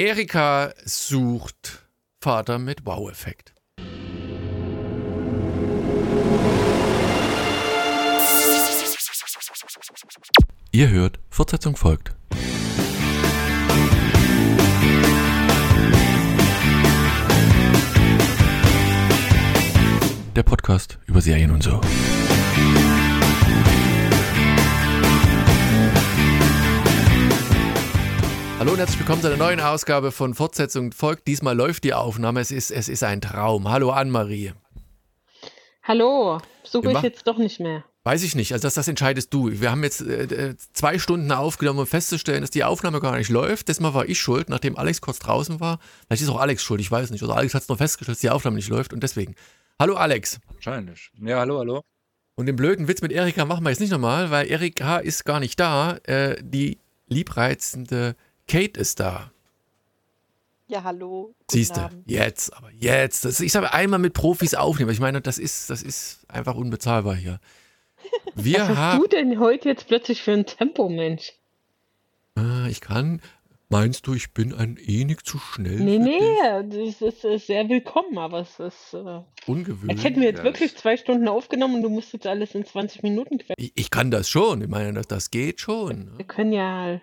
Erika sucht Vater mit Wow-Effekt. Ihr hört, Fortsetzung folgt. Der Podcast über Serien und so. Hallo und herzlich willkommen zu einer neuen Ausgabe von Fortsetzung folgt. Diesmal läuft die Aufnahme. Es ist, es ist ein Traum. Hallo Anne-Marie. Hallo, suche ich jetzt doch nicht mehr. Weiß ich nicht. Also das, das entscheidest du. Wir haben jetzt äh, zwei Stunden aufgenommen, um festzustellen, dass die Aufnahme gar nicht läuft. Das Mal war ich schuld, nachdem Alex kurz draußen war. Vielleicht ist auch Alex schuld, ich weiß nicht. Oder Alex hat es nur festgestellt, dass die Aufnahme nicht läuft und deswegen. Hallo Alex. Wahrscheinlich. Ja, hallo, hallo. Und den blöden Witz mit Erika machen wir jetzt nicht nochmal, weil Erika ist gar nicht da. Äh, die liebreizende Kate ist da. Ja, hallo. Siehst du, jetzt, aber jetzt. Das, ich sage einmal mit Profis aufnehmen. Ich meine, das ist, das ist einfach unbezahlbar hier. Wir Was hast du denn heute jetzt plötzlich für ein Tempo, Mensch? Ah, ich kann. Meinst du, ich bin ein wenig zu schnell? Nee, nee, das ist, ist sehr willkommen, aber es ist, äh, Ungewöhnlich. als hätten wir jetzt Ja, wirklich zwei Stunden aufgenommen und du musst jetzt alles in 20 Minuten quetschen. Ich, ich kann das schon. Ich meine, das, das geht schon. Wir können ja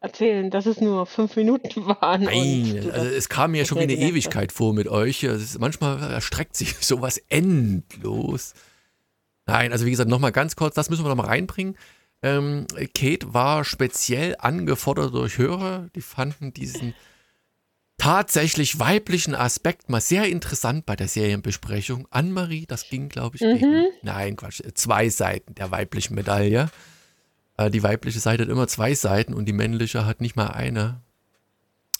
erzählen, dass es nur fünf Minuten waren. Nein, also es kam mir das schon wie eine Ewigkeit vor mit euch. Ist, manchmal erstreckt sich sowas endlos. Nein, also wie gesagt, nochmal ganz kurz, das müssen wir nochmal reinbringen. Ähm, Kate war speziell angefordert durch Hörer, die fanden diesen tatsächlich weiblichen Aspekt mal sehr interessant bei der Serienbesprechung. Anne-Marie, das ging, glaube ich, Mhm. gegen, nein, Quatsch, zwei Seiten der weiblichen Medaille. Äh, die weibliche Seite hat immer zwei Seiten und die männliche hat nicht mal eine.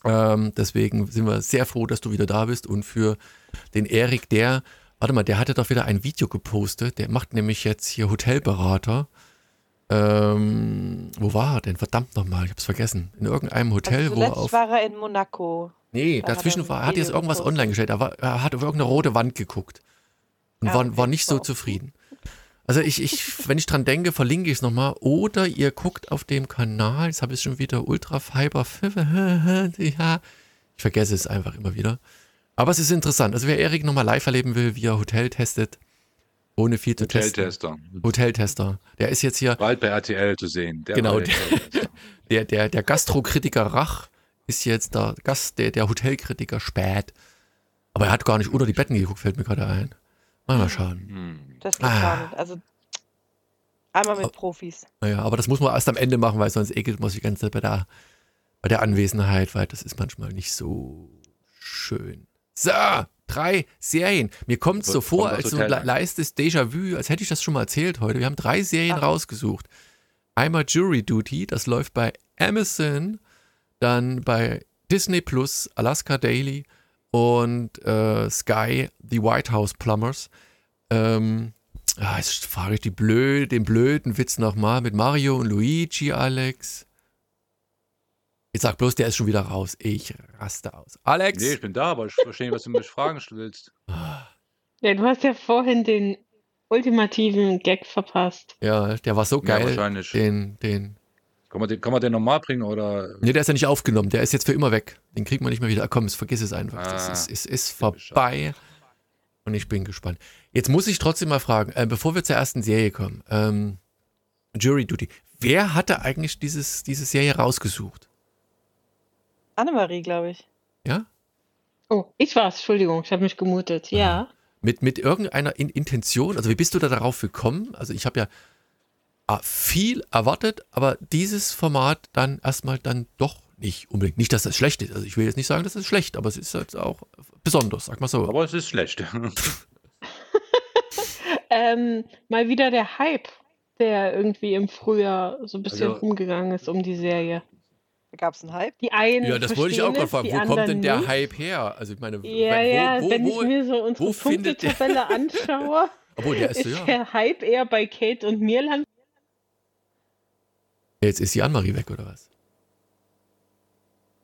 Ähm, deswegen sind wir sehr froh, dass du wieder da bist und für den Erik, der, warte mal, der hatte doch wieder ein Video gepostet, der macht nämlich jetzt hier Hotelberater. Ähm, wo war er denn? Verdammt nochmal, ich hab's vergessen. In irgendeinem Hotel, also wo er auf. war er in Monaco. Nee, Da hat dazwischen er war, er hat jetzt irgendwas online gestellt. Er, war, er hat auf irgendeine rote Wand geguckt und Ah, war, war nicht so zufrieden. Also ich, ich, wenn ich dran denke, verlinke ich es nochmal. Oder ihr guckt auf dem Kanal, jetzt habe ich schon wieder Ultra Fiber. Ja, ich vergesse es einfach immer wieder. Aber es ist interessant. Also wer Erik nochmal live erleben will, wie er Hotel testet, ohne viel zu testen. Hoteltester. Hoteltester. Der ist jetzt hier, Bald bei RTL zu sehen. Der Genau, der Hoteltester. der, der, der Gastrokritiker Rach ist jetzt der Gast, der, der Hotelkritiker Spät. Aber er hat gar nicht unter die Betten geguckt, fällt mir gerade ein. Mal, mal schauen. Hm. Das geht Ah. gar nicht. Also einmal mit. Profis. Naja, aber das muss man erst am Ende machen, weil sonst ekelt man sich die ganze Zeit bei der, bei der Anwesenheit, weil das ist manchmal nicht so schön. So, drei Serien. Mir kommt es so vor, als so ein leistes Déjà-vu, als hätte ich das schon mal erzählt heute. Wir haben drei Serien Ach. rausgesucht. Einmal Jury Duty, das läuft bei Amazon, dann bei Disney Plus, Alaska Daily und äh, Sky, The White House Plumbers. Ähm, ah, jetzt frage ich die blöd, den blöden Witz nochmal mit Mario und Luigi, Alex. Jetzt sag bloß, der ist schon wieder raus. Ich raste aus. Alex? Nee, ich bin da, aber ich verstehe nicht, was du mich fragen willst. Ja, du hast ja vorhin den ultimativen Gag verpasst. Ja, der war so Ja, geil. wahrscheinlich. den, den. Kann man den, kann man den nochmal bringen oder? Nee, der ist ja nicht aufgenommen. Der ist jetzt für immer weg. Den kriegt man nicht mehr wieder. Ah, Komm, es vergiss es einfach. Das Ah, ist, ist, ist typisch, vorbei. Und ich bin gespannt. Jetzt muss ich trotzdem mal fragen, äh, bevor wir zur ersten Serie kommen, ähm, Jury Duty. Wer hatte eigentlich dieses, diese Serie rausgesucht? Annemarie, glaube ich. Ja? Oh, ich war's, Entschuldigung, ich habe mich gemutet. Ja. Mit, mit irgendeiner In Intention? Also wie bist du da darauf gekommen? Also ich habe ja viel erwartet, aber dieses Format dann erstmal dann doch nicht unbedingt. Nicht, dass das schlecht ist. Also ich will jetzt nicht sagen, dass es schlecht, aber es ist halt auch besonders, sag mal so. Aber es ist schlecht. Ähm, mal wieder der Hype, der irgendwie im Frühjahr so ein bisschen Also- rumgegangen ist um die Serie. Da gab es einen Hype. Die einen Ja, das wollte ich auch verstehen gerade fragen. Wo kommt denn der nicht. Hype her? Also ich meine, Ja, wo, ja, wo, wenn wo, ich mir so unsere Punktetabelle anschaue, obwohl der ist so, ist ja. der Hype eher bei Kate und mir lang. Jetzt ist die Anmarie weg, oder was?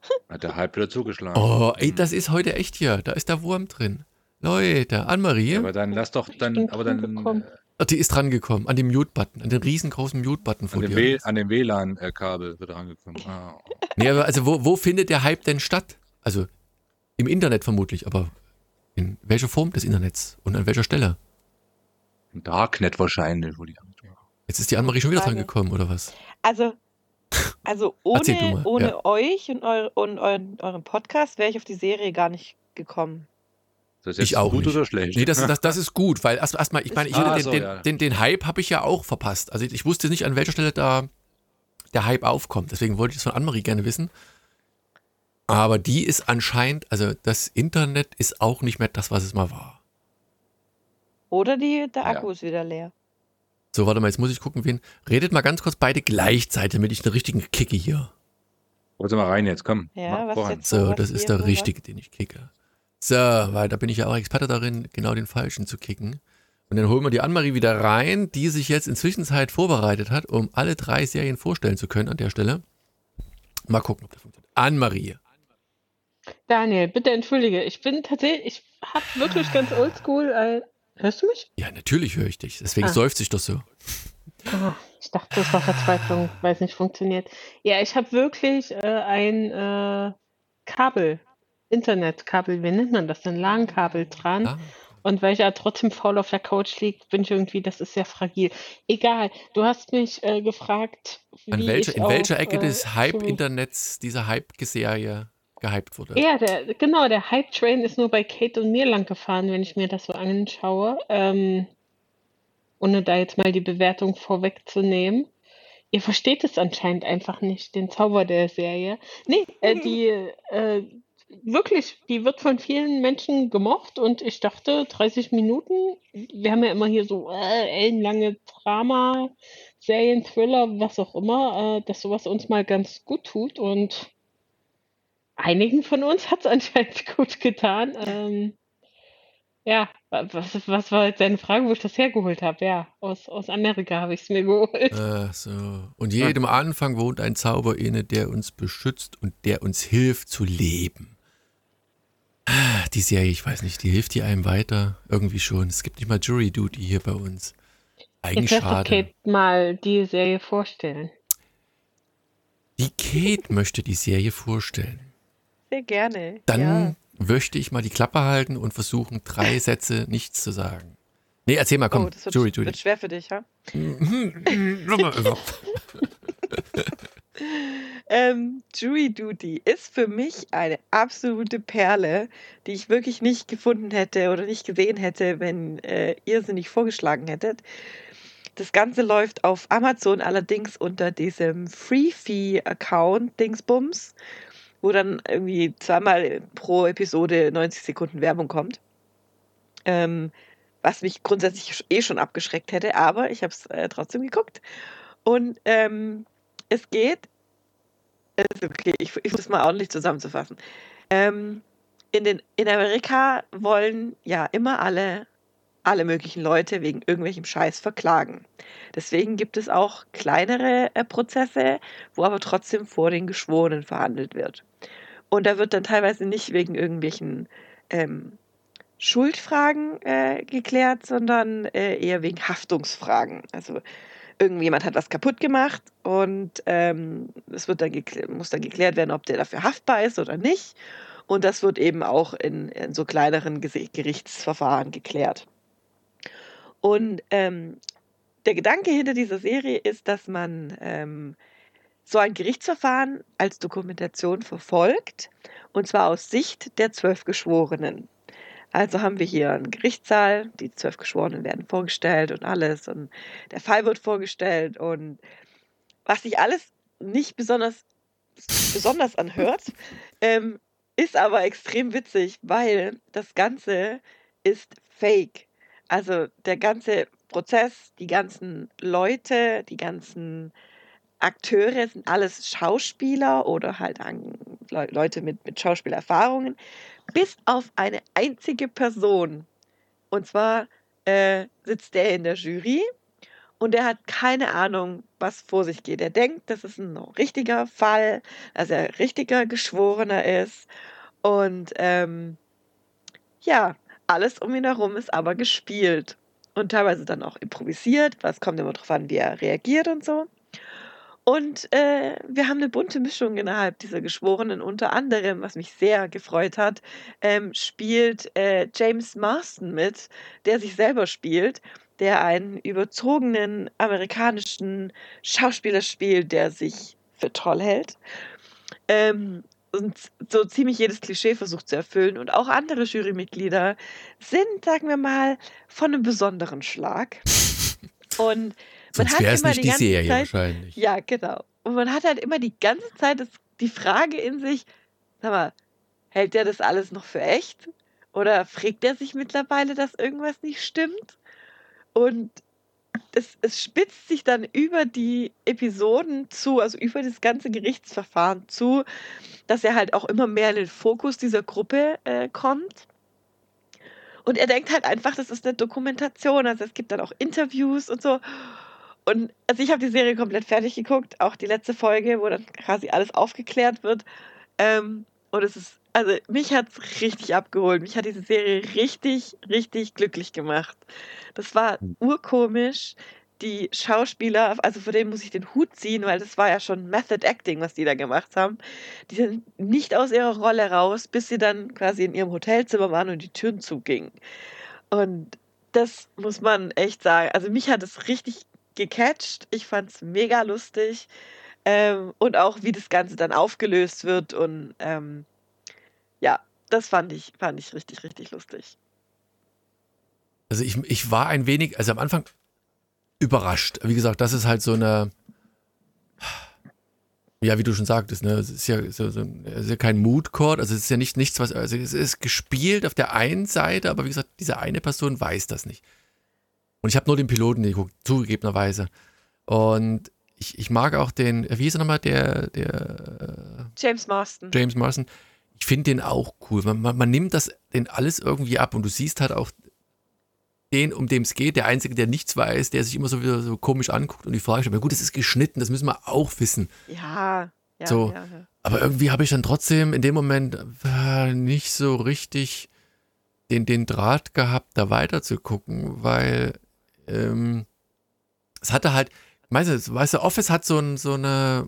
Hat der Hype wieder zugeschlagen. Oh, ey, das ist heute echt hier. Da ist der Wurm drin. Leute, Anmarie, Aber dann lass doch dann, aber dann drangekommen. äh, oh, die ist dran gekommen, an dem Mute-Button, an den riesengroßen Mute-Button an vor dem, dir. W- an dem WLAN-Kabel wird rangekommen. Ah. Nee, aber also wo, wo findet der Hype denn statt? Also im Internet vermutlich, aber in welcher Form des Internets und an welcher Stelle? Im Darknet wahrscheinlich, wo die Jetzt ist die Annemarie schon wieder dran gekommen, oder was? Also, also ohne, ohne ja. euch und, eu und euren, euren Podcast wäre ich auf die Serie gar nicht gekommen. Das ist jetzt Ich auch gut nicht. oder schlecht? Nee, das, das, das ist gut, weil erst erstmal, ich meine, ich, Ah, den, so, den, ja. den, den Hype habe ich ja auch verpasst. Also ich wusste nicht, an welcher Stelle da der Hype aufkommt. Deswegen wollte ich das von Annemarie gerne wissen. Aber die ist anscheinend, also das Internet ist auch nicht mehr das, was es mal war. Oder die, der Ja. Akku ist wieder leer. So, warte mal, jetzt muss ich gucken, wen. Redet mal ganz kurz beide gleichzeitig, damit ich einen richtigen kicke hier. Wollen mal rein jetzt, komm. Ja, was voran. jetzt? So, was das ist der richtige, den ich kicke. So, weil da bin ich ja auch Experte darin, genau den falschen zu kicken. Und dann holen wir die Annemarie wieder rein, die sich jetzt inzwischen Zeit vorbereitet hat, um alle drei Serien vorstellen zu können an der Stelle. Mal gucken, ob das funktioniert. Annemarie. Daniel, bitte entschuldige. Ich bin tatsächlich, ich habe wirklich ganz oldschool. Hörst du mich? Ja, natürlich höre ich dich. Deswegen Ah. seufzt ich doch so. Ah, ich dachte, das war Verzweiflung, weil es nicht funktioniert. Ja, ich habe wirklich äh, ein äh, Kabel, Internetkabel, wie nennt man das denn? LAN-Kabel dran. Ah, Und weil ich ja trotzdem faul auf der Couch liege, bin ich irgendwie, das ist sehr fragil. Egal, du hast mich äh, gefragt, an wie welcher, ich in welcher Ecke äh, des Hype-Internets diese Hype-Serie gehypt wurde? Ja, der, genau, der Hype-Train ist nur bei Kate und mir lang gefahren, wenn ich mir das so anschaue. Ähm, ohne da jetzt mal die Bewertung vorwegzunehmen. Ihr versteht es anscheinend einfach nicht, den Zauber der Serie. Nee, äh, die, äh, wirklich, die wird von vielen Menschen gemocht und ich dachte, 30 Minuten, wir haben ja immer hier so äh, ellenlange Drama, Serien, Thriller, was auch immer, äh, dass sowas uns mal ganz gut tut und einigen von uns hat es anscheinend gut getan. Ähm, ja, was, was war jetzt deine Frage, wo ich das hergeholt habe? Ja, aus, aus Amerika habe ich es mir geholt. Ach so. Und jedem Anfang wohnt ein Zauber inne, der uns beschützt und der uns hilft zu leben. Ah, Die Serie, ich weiß nicht, die hilft die einem weiter? Irgendwie schon. Es gibt nicht mal Jury Duty hier bei uns. Eigentlich Jetzt lass doch schade. Kate mal die Serie vorstellen. Die Kate möchte die Serie vorstellen. Sehr gerne. Dann ja. möchte ich mal die Klappe halten und versuchen, drei Sätze nichts zu sagen. Nee, erzähl mal, komm. oh, das wird, Jury Duty. wird schwer für dich, ha? Nochmal. Ähm, Jury Duty ist für mich eine absolute Perle, die ich wirklich nicht gefunden hätte oder nicht gesehen hätte, wenn äh, ihr sie nicht vorgeschlagen hättet. Das Ganze läuft auf Amazon allerdings unter diesem Free-Fee-Account Dingsbums, wo dann irgendwie zweimal pro Episode 90 Sekunden Werbung kommt. Ähm, was mich grundsätzlich eh schon abgeschreckt hätte, aber ich habe es äh, trotzdem geguckt. Und ähm, es geht also, okay, ich, ich versuche es mal ordentlich zusammenzufassen. Ähm, in, den, in Amerika wollen ja immer alle, alle möglichen Leute wegen irgendwelchem Scheiß verklagen. Deswegen gibt es auch kleinere äh, Prozesse, wo aber trotzdem vor den Geschworenen verhandelt wird. Und da wird dann teilweise nicht wegen irgendwelchen ähm, Schuldfragen äh, geklärt, sondern äh, eher wegen Haftungsfragen. Also irgendjemand hat was kaputt gemacht und ähm, es wird dann muss dann geklärt werden, ob der dafür haftbar ist oder nicht. Und das wird eben auch in, in so kleineren Gerichtsverfahren geklärt. Und ähm, der Gedanke hinter dieser Serie ist, dass man ähm, so ein Gerichtsverfahren als Dokumentation verfolgt, und zwar aus Sicht der zwölf Geschworenen. Also haben wir hier einen Gerichtssaal, die zwölf Geschworenen werden vorgestellt und alles und der Fall wird vorgestellt und was sich alles nicht besonders, besonders anhört, ähm, ist aber extrem witzig, weil das Ganze ist fake. Also der ganze Prozess, die ganzen Leute, die ganzen Akteure sind alles Schauspieler oder halt Le Leute mit, mit Schauspielerfahrungen, bis auf eine einzige Person. Und zwar äh, sitzt der in der Jury und der hat keine Ahnung, was vor sich geht. Er denkt, das ist ein richtiger Fall, dass er richtiger Geschworener ist. Und ähm, ja, alles um ihn herum ist aber gespielt und teilweise dann auch improvisiert. Was kommt immer drauf an, wie er reagiert und so. Und äh, wir haben eine bunte Mischung innerhalb dieser Geschworenen. Unter anderem, was mich sehr gefreut hat, ähm, spielt äh, James Marston mit, der sich selber spielt, der einen überzogenen amerikanischen Schauspieler spielt, der sich für toll hält. Ähm, und so ziemlich jedes Klischee versucht zu erfüllen. Und auch andere Jurymitglieder sind, sagen wir mal, von einem besonderen Schlag. Und Sonst wäre es nicht die die Serie Zeit, wahrscheinlich. ja, genau. Und man hat halt immer die ganze Zeit das, die Frage in sich, sag mal, hält der das alles noch für echt? Oder fragt er sich mittlerweile, dass irgendwas nicht stimmt? Und es, es spitzt sich dann über die Episoden zu, also über das ganze Gerichtsverfahren zu, dass er halt auch immer mehr in den Fokus dieser Gruppe äh, kommt. Und er denkt halt einfach, das ist eine Dokumentation. Also es gibt dann auch Interviews und so. Und also ich habe die Serie komplett fertig geguckt, auch die letzte Folge, wo dann quasi alles aufgeklärt wird. Ähm, und es ist, also mich hat es richtig abgeholt. Mich hat diese Serie richtig, richtig glücklich gemacht. Das war urkomisch. Die Schauspieler, also vor denen muss ich den Hut ziehen, weil das war ja schon Method Acting, was die da gemacht haben. Die sind nicht aus ihrer Rolle raus, bis sie dann quasi in ihrem Hotelzimmer waren und die Türen zugingen. Und das muss man echt sagen. Also mich hat es richtig gecatcht. Ich fand es mega lustig. Ähm, und auch wie das Ganze dann aufgelöst wird. Und ähm, ja, das fand ich, fand ich richtig, richtig lustig. Also ich, ich war ein wenig, also am Anfang überrascht. Wie gesagt, das ist halt so eine, ja, wie du schon sagtest, ne, es ist ja, so, so, es ist ja kein Mood Court, also es ist ja nicht nichts, was, also es ist gespielt auf der einen Seite, aber wie gesagt, diese eine Person weiß das nicht. Und ich habe nur den Piloten geguckt, zugegebenerweise. Und ich, ich mag auch den, wie hieß er nochmal, der, der James Marston. James Marston. Ich finde den auch cool. Man, man, man nimmt das den alles irgendwie ab und du siehst halt auch den, um dem es geht, der Einzige, der nichts weiß, der sich immer so wieder so komisch anguckt und die Frage stellt, gut, das ist geschnitten, das müssen wir auch wissen. Ja, ja, So. ja, ja. Aber irgendwie habe ich dann trotzdem in dem Moment äh, nicht so richtig den, den Draht gehabt, da weiter zu gucken, weil ähm, es hatte halt, weißt du, weißt du, Office hat so, ein, so eine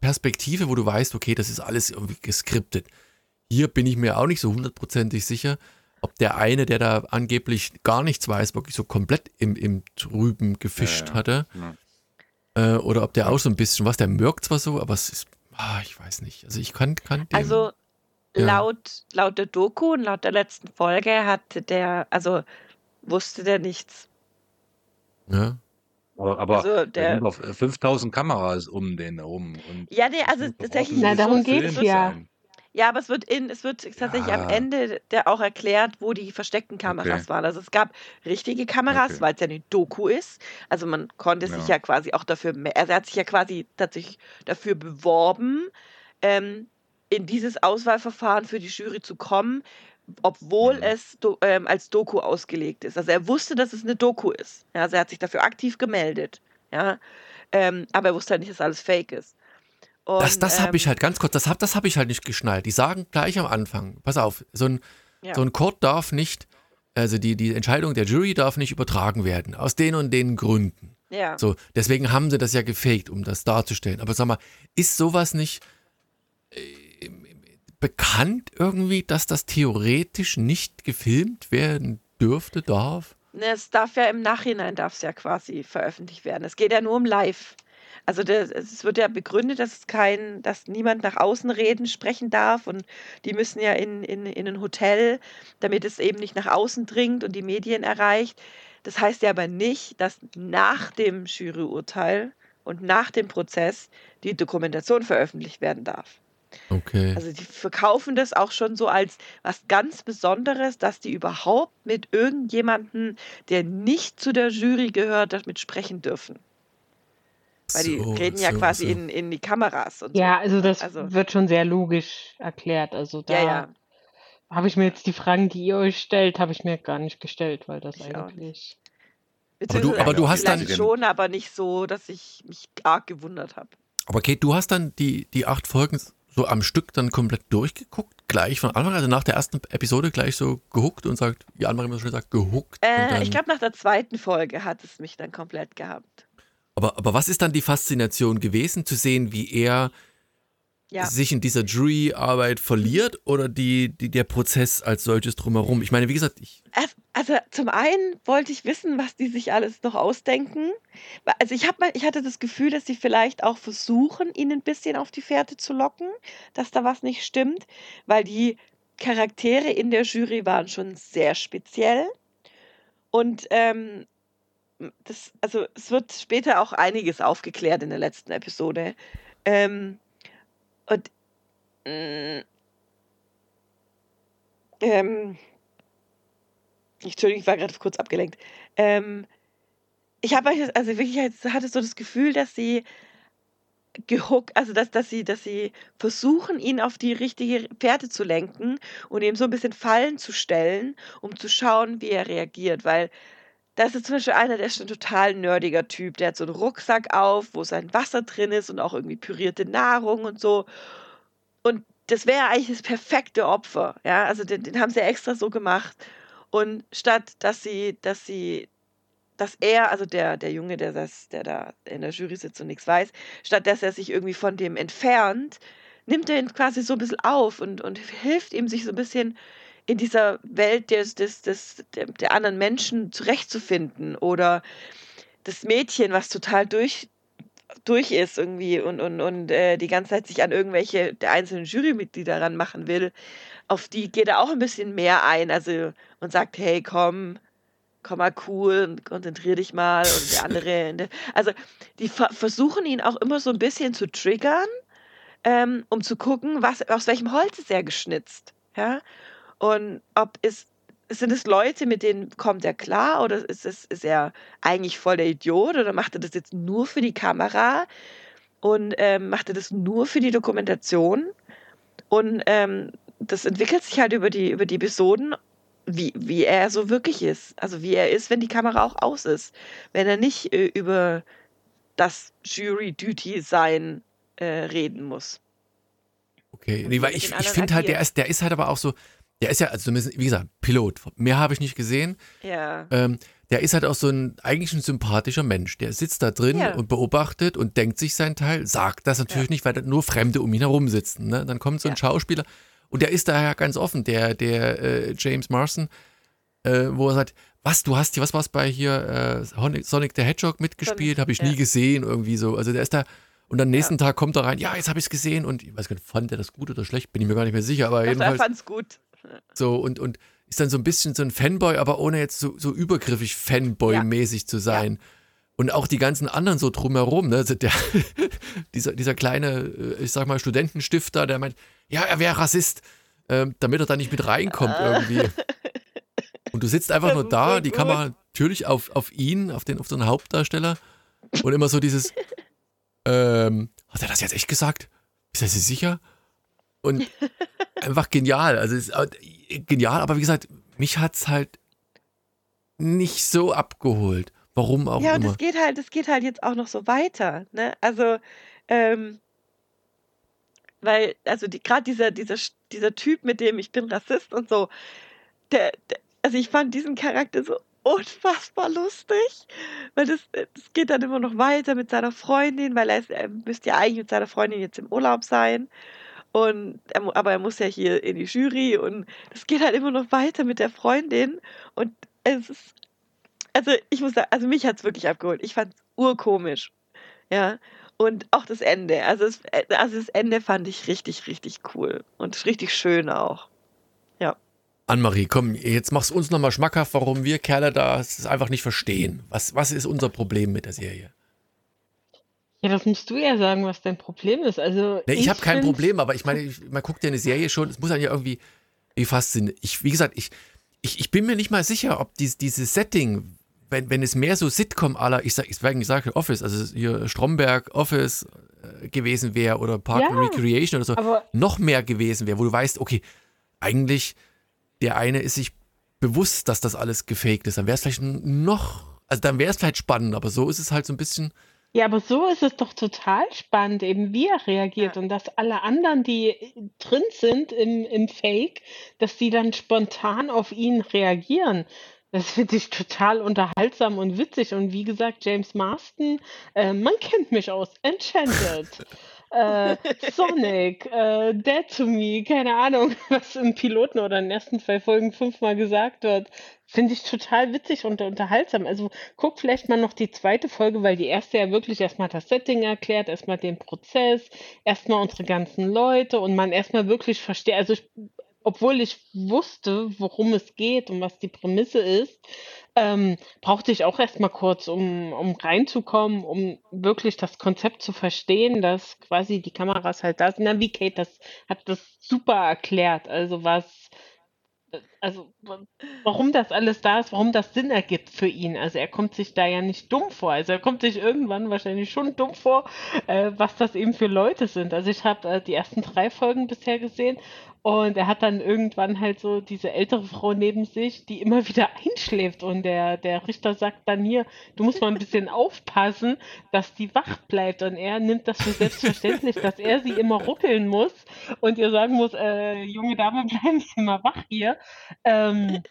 Perspektive, wo du weißt, okay, das ist alles irgendwie geskriptet. Hier bin ich mir auch nicht so hundertprozentig sicher, ob der eine, der da angeblich gar nichts weiß, wirklich so komplett im, im Trüben gefischt Ja, ja. hatte. Ja. Äh, oder ob der auch so ein bisschen was, der mirkt zwar so, aber es ist, ah, ich weiß nicht. Also ich kann, kann dem, Also Ja. laut, laut der Doku und laut der letzten Folge hatte der, also wusste der nichts. Ja. Aber, aber Also der- sind doch 5000 Kameras um den herum. Und Ja, nee, das also tatsächlich. Na, darum gefilmt geht's ja. sein. Ja, aber es wird in, es wird tatsächlich am Ja. Ende der auch erklärt, wo die versteckten Kameras Okay. waren. Also es gab richtige Kameras, Okay. weil es ja eine Doku ist. Also man konnte sich Ja. ja quasi auch dafür, also er hat sich ja quasi tatsächlich dafür beworben, ähm, in dieses Auswahlverfahren für die Jury zu kommen, obwohl Mhm. es do, ähm, als Doku ausgelegt ist. Also er wusste, dass es eine Doku ist. Ja, also er hat sich dafür aktiv gemeldet. Ja, ähm, aber er wusste halt nicht, dass alles Fake ist. Das, Und, das habe ähm, ich halt ganz kurz, das habe das hab ich halt nicht geschnallt. Die sagen gleich am Anfang, pass auf, so ein, Ja. so ein Court darf nicht, also die, die Entscheidung der Jury darf nicht übertragen werden, aus den und den Gründen. Ja. So, deswegen haben sie das ja gefaked, um das darzustellen. Aber sag mal, ist sowas nicht äh, bekannt irgendwie, dass das theoretisch nicht gefilmt werden dürfte, darf? Es darf ja im Nachhinein darf es ja quasi veröffentlicht werden. Es geht ja nur um live. Also das, es wird ja begründet, dass es kein, dass niemand nach außen reden, sprechen darf und die müssen ja in, in, in ein Hotel, damit es eben nicht nach außen dringt und die Medien erreicht. Das heißt ja aber nicht, dass nach dem Juryurteil und nach dem Prozess die Dokumentation veröffentlicht werden darf. Okay. Also die verkaufen das auch schon so als was ganz Besonderes, dass die überhaupt mit irgendjemandem, der nicht zu der Jury gehört, damit sprechen dürfen. Weil die So, reden ja so, quasi so. In, in die Kameras und Ja, so. also das Also- wird schon sehr logisch erklärt. Also da Ja, ja. habe ich mir jetzt die Fragen, die ihr euch stellt, habe ich mir gar nicht gestellt, weil das Ich eigentlich. Beziehungsweise aber du hast dann- schon, aber nicht so, dass ich mich arg gewundert habe. Aber Kate, du hast dann die, die acht Folgen so am Stück dann komplett durchgeguckt, gleich von Anfang, also nach der ersten Episode gleich so gehuckt und sagt, wie Anne immer so schön sagt, gehuckt. Äh, ich glaube, nach der zweiten Folge hat es mich dann komplett gehabt. Aber, aber was ist dann die Faszination gewesen, zu sehen, wie er Ja. sich in dieser Jury-Arbeit verliert oder die, die, der Prozess als solches drumherum? Ich meine, wie gesagt, ich, Also- zum einen wollte ich wissen, was die sich alles noch ausdenken. Also ich, hab mal, ich hatte das Gefühl, dass sie vielleicht auch versuchen, ihn ein bisschen auf die Fährte zu locken, dass da was nicht stimmt, weil die Charaktere in der Jury waren schon sehr speziell. Und ähm, das, also es wird später auch einiges aufgeklärt in der letzten Episode. Ähm, und mh, ähm, Entschuldigung, ich war gerade kurz abgelenkt. Ähm, ich habe also wirklich hatte so das Gefühl, dass sie gehuckt, also dass, dass sie, dass sie versuchen, ihn auf die richtige Fährte zu lenken und ihm so ein bisschen Fallen zu stellen, um zu schauen, wie er reagiert. Weil das ist zum Beispiel einer, der ist ein total nerdiger Typ. Der hat so einen Rucksack auf, wo sein Wasser drin ist und auch irgendwie pürierte Nahrung und so. Und das wäre eigentlich das perfekte Opfer. Ja, also den, den haben sie extra so gemacht. Und statt dass sie, dass sie, dass er, also der, der Junge, der das, der da in der Jury sitzt und nichts weiß, statt dass er sich irgendwie von dem entfernt, nimmt er ihn quasi so ein bisschen auf und, und hilft ihm, sich so ein bisschen in dieser Welt des, des, des, der, der anderen Menschen zurechtzufinden. Oder das Mädchen, was total durch, durch ist irgendwie und, und, und äh, die ganze Zeit sich an irgendwelche der einzelnen Jurymitglieder ranmachen will, auf die geht er auch ein bisschen mehr ein. Also und sagt, hey, komm, komm mal cool und konzentrier dich mal. Und der andere, also die ver versuchen ihn auch immer so ein bisschen zu triggern, ähm, um zu gucken, was, aus welchem Holz ist er geschnitzt. Ja? Und ob ist, sind es Leute, mit denen kommt er klar oder ist, es, ist er eigentlich voll der Idiot oder macht er das jetzt nur für die Kamera und ähm, macht er das nur für die Dokumentation? Und ähm, das entwickelt sich halt über die, über die Episoden, wie, wie er so wirklich ist. Also wie er ist, wenn die Kamera auch aus ist. Wenn er nicht äh, über das Jury-Duty-Sein äh, reden muss. okay. Nee, weil ich, ich finde halt, der ist, der ist halt aber auch so, der ist ja, also zumindest, wie gesagt, Pilot. Mehr habe ich nicht gesehen. Ja. Ähm, der ist halt auch so ein, eigentlich ein sympathischer Mensch. Der sitzt da drin Ja. und beobachtet und denkt sich seinen Teil, sagt das natürlich Ja. nicht, weil da nur Fremde um ihn herum sitzen. Ne? Dann kommt so ein Ja. Schauspieler und der ist da ja ganz offen, der, der äh, James Marston, äh, wo er sagt, was, du hast hier, was war es bei hier, äh, Sonic the Hedgehog mitgespielt, habe ich nie gesehen, irgendwie so. Also der ist da, und am nächsten Tag kommt er rein, ja, jetzt habe ich es gesehen und ich weiß gar nicht, fand der das gut oder schlecht, bin ich mir gar nicht mehr sicher, aber Also er jedenfalls. fand's gut. So, und, und ist dann so ein bisschen so ein Fanboy, aber ohne jetzt so, so übergriffig Fanboy-mäßig zu sein. Und auch die ganzen anderen so drumherum, ne? Also der, dieser, dieser kleine, äh, ich sag mal, Studentenstifter, der meint, ja, er wäre Rassist, ähm, damit er da nicht mit reinkommt irgendwie. Und du sitzt einfach Das nur da, die. Kamera natürlich auf, auf ihn, auf den, auf den Hauptdarsteller. Und immer so dieses, ähm, hat er das jetzt echt gesagt? Ist er sich sicher? Und einfach genial. Also ist äh, genial, aber wie gesagt, mich hat es halt nicht so abgeholt. Warum auch Ja, und immer. es geht halt, es geht halt jetzt auch noch so weiter. Ne? Also, ähm, weil, also die, gerade dieser, dieser, dieser Typ, mit dem ich bin Rassist und so, der, der, also ich fand diesen Charakter so unfassbar lustig, weil das, das geht dann immer noch weiter mit seiner Freundin, weil er, ist, er müsste ja eigentlich mit seiner Freundin jetzt im Urlaub sein. Und er, aber er muss ja hier in die Jury und es geht halt immer noch weiter mit der Freundin und es ist also ich muss sagen, also mich hat es wirklich abgeholt. Ich fand es urkomisch. Ja. Und auch das Ende. Also, es, also das Ende fand ich richtig, richtig cool. Und richtig schön auch. Annemarie, komm, jetzt mach's uns nochmal schmackhaft, warum wir Kerle da es einfach nicht verstehen. Was, was ist unser Problem mit der Serie? Ja, das musst du ja sagen, was dein Problem ist. Also Ne, ich habe kein Problem, aber ich meine, ich, man guckt ja eine Serie schon, es muss ja irgendwie, irgendwie faszinieren. Ich, wie gesagt, ich, ich, ich bin mir nicht mal sicher, ob dies, dieses Setting, wenn, wenn es mehr so Sitcom aller, ich sag, ich sag, ich sag Office, also hier Stromberg, Office äh, gewesen wäre oder Park Ja, Recreation oder so, noch mehr gewesen wäre, wo du weißt, okay, eigentlich der eine ist sich bewusst, dass das alles gefaked ist, dann wäre es vielleicht noch, also dann wäre es vielleicht spannend, aber so ist es halt so ein bisschen, Ja, aber so ist es doch total spannend, eben wie er reagiert Ja. und dass alle anderen, die drin sind im, im Fake, dass die dann spontan auf ihn reagieren. Das finde ich total unterhaltsam und witzig. Und wie gesagt, James Marston, äh, man kennt mich aus Enchanted, äh, Sonic, äh, Dead to Me, keine Ahnung, was im Piloten oder in den ersten zwei Folgen fünfmal gesagt wird. Finde ich total witzig und unterhaltsam. Also guck vielleicht mal noch die zweite Folge, weil die erste ja wirklich erstmal das Setting erklärt, erstmal den Prozess, erstmal unsere ganzen Leute und man erstmal wirklich versteht. Also ich obwohl ich wusste, worum es geht und was die Prämisse ist, ähm, brauchte ich auch erstmal kurz, um, um reinzukommen, um wirklich das Konzept zu verstehen, dass quasi die Kameras halt da sind. Na, wie Kate das hat das super erklärt. Also was also warum das alles da ist, warum das Sinn ergibt für ihn. Also er kommt sich da ja nicht dumm vor. Also er kommt sich irgendwann wahrscheinlich schon dumm vor, äh, was das eben für Leute sind. Also ich habe äh, die ersten drei Folgen bisher gesehen und er hat dann irgendwann halt so diese ältere Frau neben sich, die immer wieder einschläft und der, der Richter sagt dann hier, du musst mal ein bisschen aufpassen, dass die wach bleibt und er nimmt das für selbstverständlich, dass er sie immer ruckeln muss und ihr sagen muss, äh, junge Dame, bleiben Sie mal wach hier. Ähm,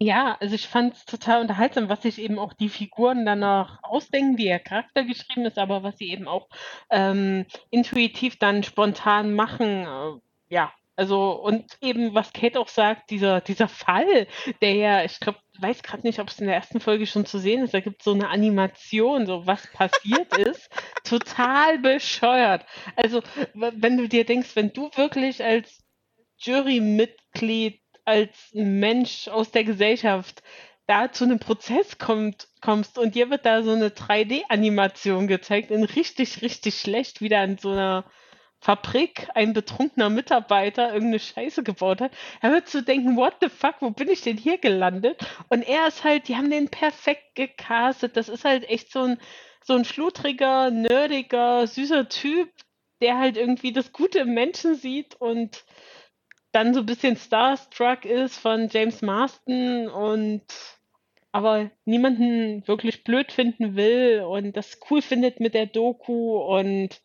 ja, also ich fand es total unterhaltsam, was sich eben auch die Figuren danach ausdenken, wie ihr Charakter geschrieben ist, aber was sie eben auch ähm, intuitiv dann spontan machen. Äh, ja, also und eben, was Kate auch sagt, dieser, dieser Fall, der ja, ich glaube, weiß gerade nicht, ob es in der ersten Folge schon zu sehen ist, da gibt es so eine Animation, so was passiert ist, total bescheuert. Also, wenn du dir denkst, wenn du wirklich als Jurymitglied als Mensch aus der Gesellschaft da zu einem Prozess kommt, kommst und dir wird da so eine 3D-Animation gezeigt, in richtig, richtig schlecht, wieder in so einer Fabrik ein betrunkener Mitarbeiter irgendeine Scheiße gebaut hat, er wird zu denken, what the fuck, wo bin ich denn hier gelandet? Und er ist halt, die haben den perfekt gecastet. Das ist halt echt so ein, so ein schludriger, nerdiger, süßer Typ, der halt irgendwie das Gute im Menschen sieht und dann so ein bisschen starstruck ist von James Marston und aber niemanden wirklich blöd finden will und das cool findet mit der Doku und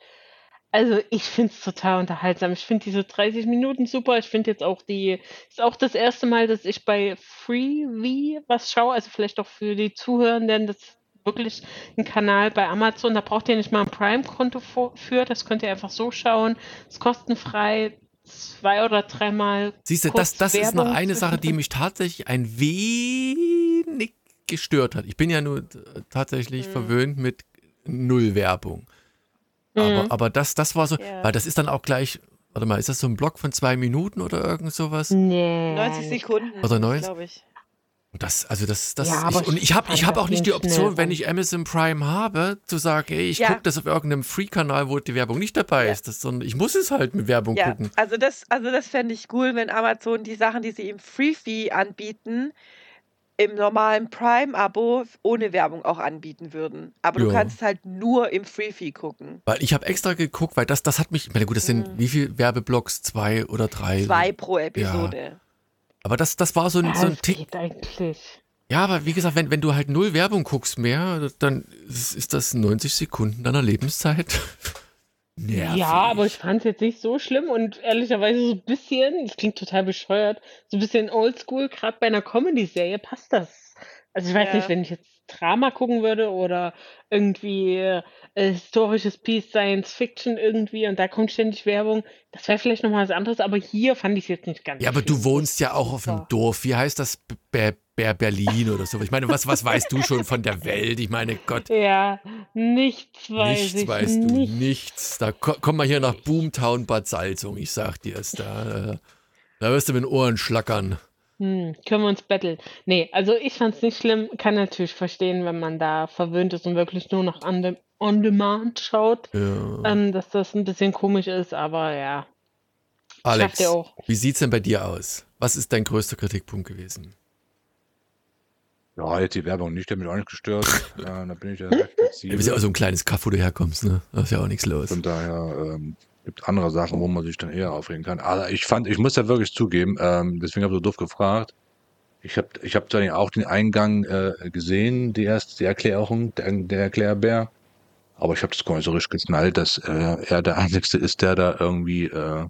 also ich finde es total unterhaltsam. Ich finde diese 30 Minuten super. Ich finde jetzt auch die, ist auch das erste Mal, dass ich bei Freevee was schaue, also vielleicht auch für die Zuhörenden, das ist wirklich ein Kanal bei Amazon, da braucht ihr nicht mal ein Prime-Konto für, das könnt ihr einfach so schauen, ist kostenfrei, zwei oder dreimal. Siehst du, das, das ist noch eine Sache, die mich tatsächlich ein wenig gestört hat. Ich bin ja nur tatsächlich hm. verwöhnt mit Null Werbung. Aber, mhm. aber das, das war so, ja. weil das ist dann auch gleich, warte mal, ist das so ein Block von zwei Minuten oder irgend sowas? Nee. 90 Sekunden. Oder 90? glaube ich. Das, also das, das, ja, ich, und ich habe, ich habe auch nicht die Option, wenn ich Amazon Prime habe, zu sagen, ey, ich ja. gucke das auf irgendeinem Free-Kanal, wo die Werbung nicht dabei ja. ist, das, sondern ich muss es halt mit Werbung ja. gucken. Also das, also das fände ich cool, wenn Amazon die Sachen, die sie im Free-Fee anbieten, im normalen Prime-Abo ohne Werbung auch anbieten würden. Aber du kannst halt nur im Freefee gucken. Weil ich habe extra geguckt, weil das, das hat mich, ich meine, gut, das sind mhm. wie viele Werbeblocks? Zwei oder drei? Zwei pro Episode. Ja. Aber das, das war so ein, ja, so ein Tick. eigentlich. Ja, aber wie gesagt, wenn, wenn du halt null Werbung guckst mehr, dann ist das 90 Sekunden deiner Lebenszeit. Nervig. Ja, aber ich fand es jetzt nicht so schlimm und ehrlicherweise so ein bisschen, das klingt total bescheuert, so ein bisschen oldschool, gerade bei einer Comedy-Serie passt das. Also ich weiß ja. nicht, wenn ich jetzt Drama gucken würde oder irgendwie äh, historisches Piece, Science Fiction irgendwie und da kommt ständig Werbung, das wäre vielleicht nochmal was anderes, aber hier fand ich es jetzt nicht ganz Ja, aber du wohnst ja auch auf einem Dorf. Wie heißt das? Be Ber Berlin oder so. Ich meine, was, was weißt du schon von der Welt? Ich meine, Gott. Ja, nichts weiß nichts ich. Weißt nichts weißt du, nichts. Da komm mal hier nach Boomtown Bad Salzung, ich sag dir es. Da, da wirst du mit den Ohren schlackern. Hm, können wir uns betteln. Nee, also ich fand's nicht schlimm. Kann natürlich verstehen, wenn man da verwöhnt ist und wirklich nur noch on, de on demand schaut, ja. ähm, dass das ein bisschen komisch ist, aber ja. Alex, wie sieht's denn bei dir aus? Was ist dein größter Kritikpunkt gewesen? Ja, jetzt die Werbung nicht, mich auch nicht gestört. ja, da bin ich ja recht flexibel. Du bist ja auch so ein kleines Kaff, wo du herkommst, ne? Da ist ja auch nichts los. Von daher ähm, gibt es andere Sachen, wo man sich dann eher aufregen kann. Aber ich fand, ich muss ja wirklich zugeben, ähm, deswegen habe ich so doof gefragt. Ich habe ich hab dann auch den Eingang äh, gesehen, die erste die Erklärung, der, der Erklärbär. Aber ich habe das gar nicht so richtig geknallt, dass äh, er der Einzige ist, der da irgendwie äh,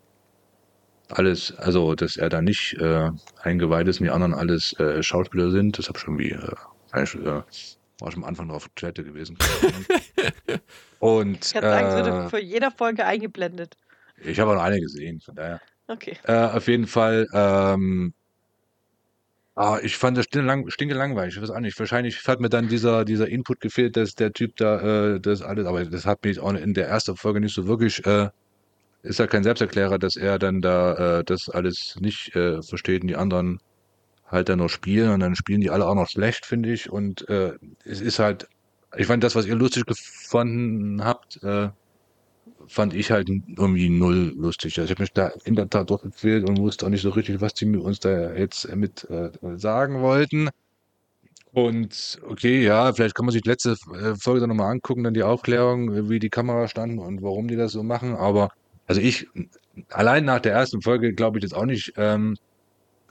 alles, also dass er da nicht äh, eingeweiht ist und die anderen alles äh, Schauspieler sind. Das habe ich irgendwie, äh, eigentlich, äh, war schon am Anfang drauf Chatte gewesen. und Ich kann sagen, es äh, wird vor jeder Folge eingeblendet. ich habe auch noch eine gesehen, von daher. Okay. Äh, auf jeden Fall, ähm, ah, ich fand das stinkelang, stinkelangweilig. Ich weiß auch nicht. Wahrscheinlich hat mir dann dieser, dieser Input gefehlt, dass der Typ da äh, das alles, aber das hat mich auch in der ersten Folge nicht so wirklich, äh, ist ja kein Selbsterklärer, dass er dann da äh, das alles nicht äh, versteht und die anderen halt dann noch spielen und dann spielen die alle auch noch schlecht, finde ich. Und äh, es ist halt, ich fand das, was ihr lustig gefunden habt, äh, fand ich halt irgendwie null lustig. Also ich habe mich da in der Tat durchgequält und wusste auch nicht so richtig, was die uns da jetzt mit äh, sagen wollten. Und okay, ja, vielleicht kann man sich die letzte äh, Folge dann nochmal angucken, dann die Aufklärung, wie die Kamera stand und warum die das so machen. Aber also ich, allein nach der ersten Folge glaube ich jetzt auch nicht, ähm,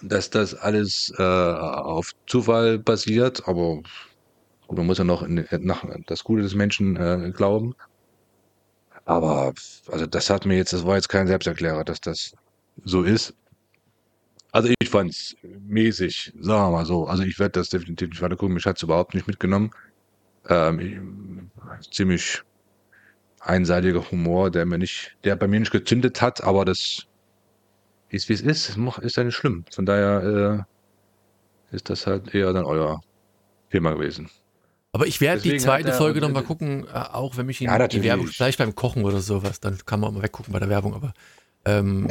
dass das alles äh, auf Zufall basiert. Aber gut, man muss ja noch in, nach das Gute des Menschen äh, glauben. Aber also das hat mir jetzt, das war jetzt kein Selbsterklärer, dass das so ist. Also ich fand's mäßig, sagen wir mal so. Also ich werde das definitiv nicht weiter gucken. Mich hat's überhaupt nicht mitgenommen. Ähm, ich, ziemlich einseitiger Humor, der mir nicht, der bei mir nicht gezündet hat, aber das ist wie es ist. Ist ja nicht schlimm. Von daher äh, ist das halt eher dann euer Thema gewesen. Aber ich werde die zweite er- Folge nochmal gucken, äh, auch wenn mich in Ja, die. Werbung, vielleicht beim Kochen oder sowas, dann kann man auch mal weggucken bei der Werbung, aber ähm,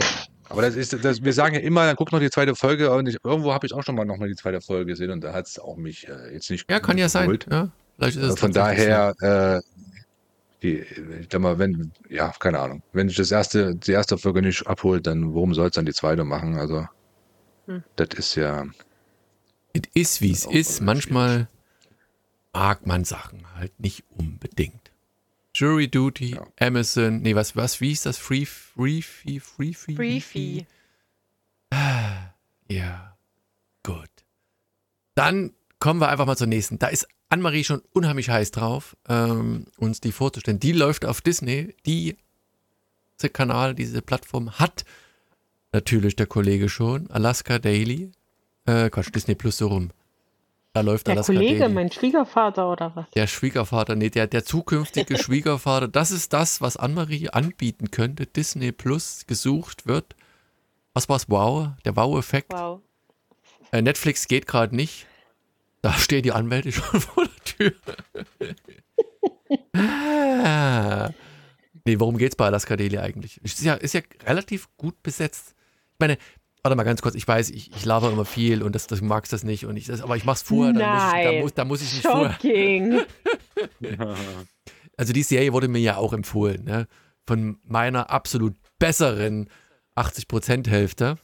Aber das ist, das, wir sagen ja immer, dann guck noch die zweite Folge und ich, irgendwo habe ich auch schon mal noch mal die zweite Folge gesehen und da hat es auch mich äh, jetzt nicht ja, kann ja sein. geholt. Ja, vielleicht ist es Von daher, äh, die, ich glaube mal, wenn, ja, keine Ahnung, wenn ich das erste, die erste Folge nicht abholt, dann warum soll es dann die zweite machen? Also, Hm. das ist ja. Es ist, wie es ist. Manchmal mag man Sachen halt nicht unbedingt. Jury Duty, Ja. Amazon, nee, was, was, wie hieß das? Free, Free, Fee, Free, Fee? Briefy. Ja, gut. Dann kommen wir einfach mal zur nächsten. Da ist Anne-Marie schon unheimlich heiß drauf, ähm, uns die vorzustellen. Die läuft auf Disney. Die, dieser Kanal, diese Plattform hat natürlich der Kollege schon. Alaska Daily. Äh, Quatsch, Disney Plus so rum. Da läuft Der Alaska Kollege, Daily. mein Schwiegervater oder was? Der Schwiegervater, nee, der, der zukünftige Schwiegervater, das ist das, was Anne-Marie anbieten könnte. Disney Plus gesucht wird. Was war's? Wow, der Wow-Effekt. Wow. Äh, Netflix geht gerade nicht. Da stehen die Anwälte schon vor der Tür. ah. Nee, worum geht's bei Alaska Daily eigentlich? Ist ja, ist ja relativ gut besetzt. Ich meine, warte mal ganz kurz, ich weiß, ich, ich laber immer viel und das, das, du magst das nicht und ich, das, aber ich mach's vorher, dann muss ich, da, muss, da muss ich nicht vorher. Shocking. Also die Serie wurde mir ja auch empfohlen, ne? Von meiner absolut besseren 80% Hälfte.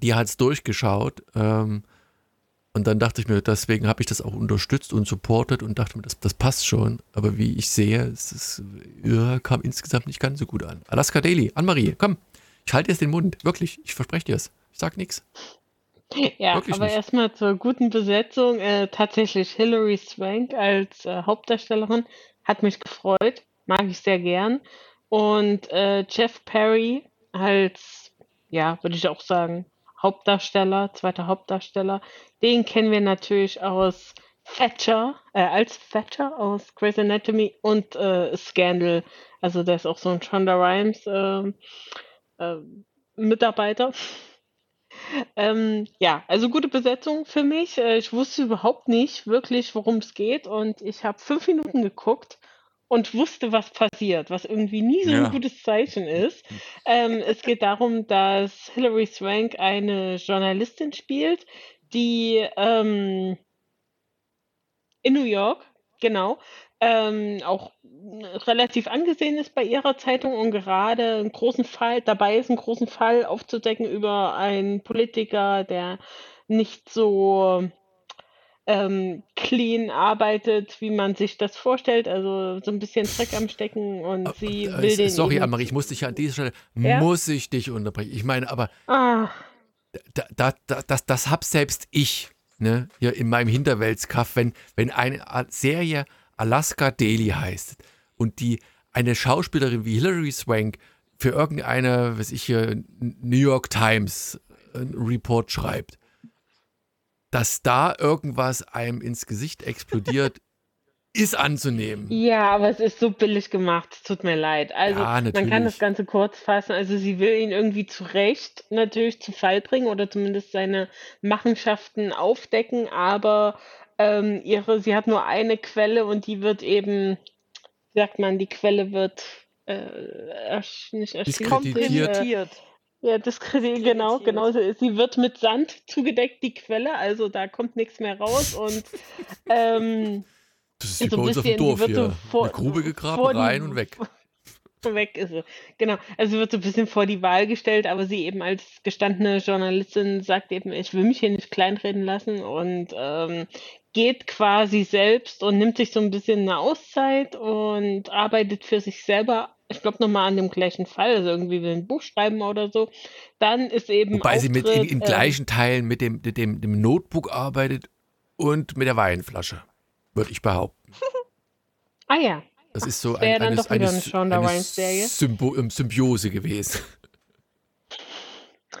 Die hat's durchgeschaut. Ähm, und dann dachte ich mir, deswegen habe ich das auch unterstützt und supportet und dachte mir, das, das passt schon. Aber wie ich sehe, es ist, ja, kam insgesamt nicht ganz so gut an. Alaska Daily, Anne-Marie, komm, ich halte jetzt den Mund. Wirklich, ich verspreche dir es. Ich sag nichts. Ja, Wirklich aber erstmal zur guten Besetzung. Äh, tatsächlich Hilary Swank als äh, Hauptdarstellerin hat mich gefreut. Mag ich sehr gern. Und äh, Jeff Perry als, ja, würde ich auch sagen, Hauptdarsteller, zweiter Hauptdarsteller. Den kennen wir natürlich aus Thatcher, äh, als Thatcher aus Grey's Anatomy und äh, Scandal. Also der ist auch so ein Shonda Rhimes ähm, Mitarbeiter. Ähm, ja, also gute Besetzung für mich. Äh, ich wusste überhaupt nicht wirklich, worum es geht und ich habe fünf Minuten geguckt und wusste, was passiert, was irgendwie nie so Ja. ein gutes Zeichen ist. Ähm, es geht darum, dass Hilary Swank eine Journalistin spielt, die ähm, in New York, genau, ähm, auch relativ angesehen ist bei ihrer Zeitung und gerade einen großen Fall, dabei ist, einen großen Fall aufzudecken über einen Politiker, der nicht so ähm, clean arbeitet, wie man sich das vorstellt, also so ein bisschen Dreck am Stecken und sie Äh, will den Sorry, Anne-Marie, ich muss dich an dieser Stelle, Ja? muss ich dich unterbrechen. Ich meine, aber Ah, da, da, da, das, das hab selbst ich, ne, hier in meinem Hinterweltskaff, wenn, wenn eine Serie Alaska Daily heißt und die eine Schauspielerin wie Hilary Swank für irgendeine, was ich hier, New York Times einen Report schreibt, dass da irgendwas einem ins Gesicht explodiert, ist anzunehmen. Ja, aber es ist so billig gemacht. Es tut mir leid. Also, Ja, man kann das. Ganze kurz fassen. Also, sie will ihn irgendwie zu Recht natürlich zu Fall bringen oder zumindest seine Machenschaften aufdecken, aber ähm, ihre, sie hat nur eine Quelle und die wird eben, wie sagt man, die Quelle wird äh, ersch nicht erschießen, Diskreditiert. äh. Ja, diskreditiert, genau, genau. Ist. Sie wird mit Sand zugedeckt, die Quelle, also da kommt nichts mehr raus und ähm, Das ist wie so bei ein uns auf dem Dorf wird so hier. vor, Eine Grube gegraben, rein und weg. weg ist sie. Genau. Also sie wird so ein bisschen vor die Wahl gestellt, aber sie eben als gestandene Journalistin sagt eben, ich will mich hier nicht kleinreden lassen und ähm, geht quasi selbst und nimmt sich so ein bisschen eine Auszeit und arbeitet für sich selber. Ich glaube nochmal an dem gleichen Fall, also irgendwie will ein Buch schreiben oder so. Dann ist eben Wobei sie mit in, in ähm, gleichen Teilen mit dem, mit dem, dem Notebook arbeitet und mit der Weinflasche, würde ich behaupten. ah ja, Das ist so Das ein, dann eine, doch wieder eine, eine Shonda eine Rhimes-Serie. Symbo ähm, Symbiose gewesen.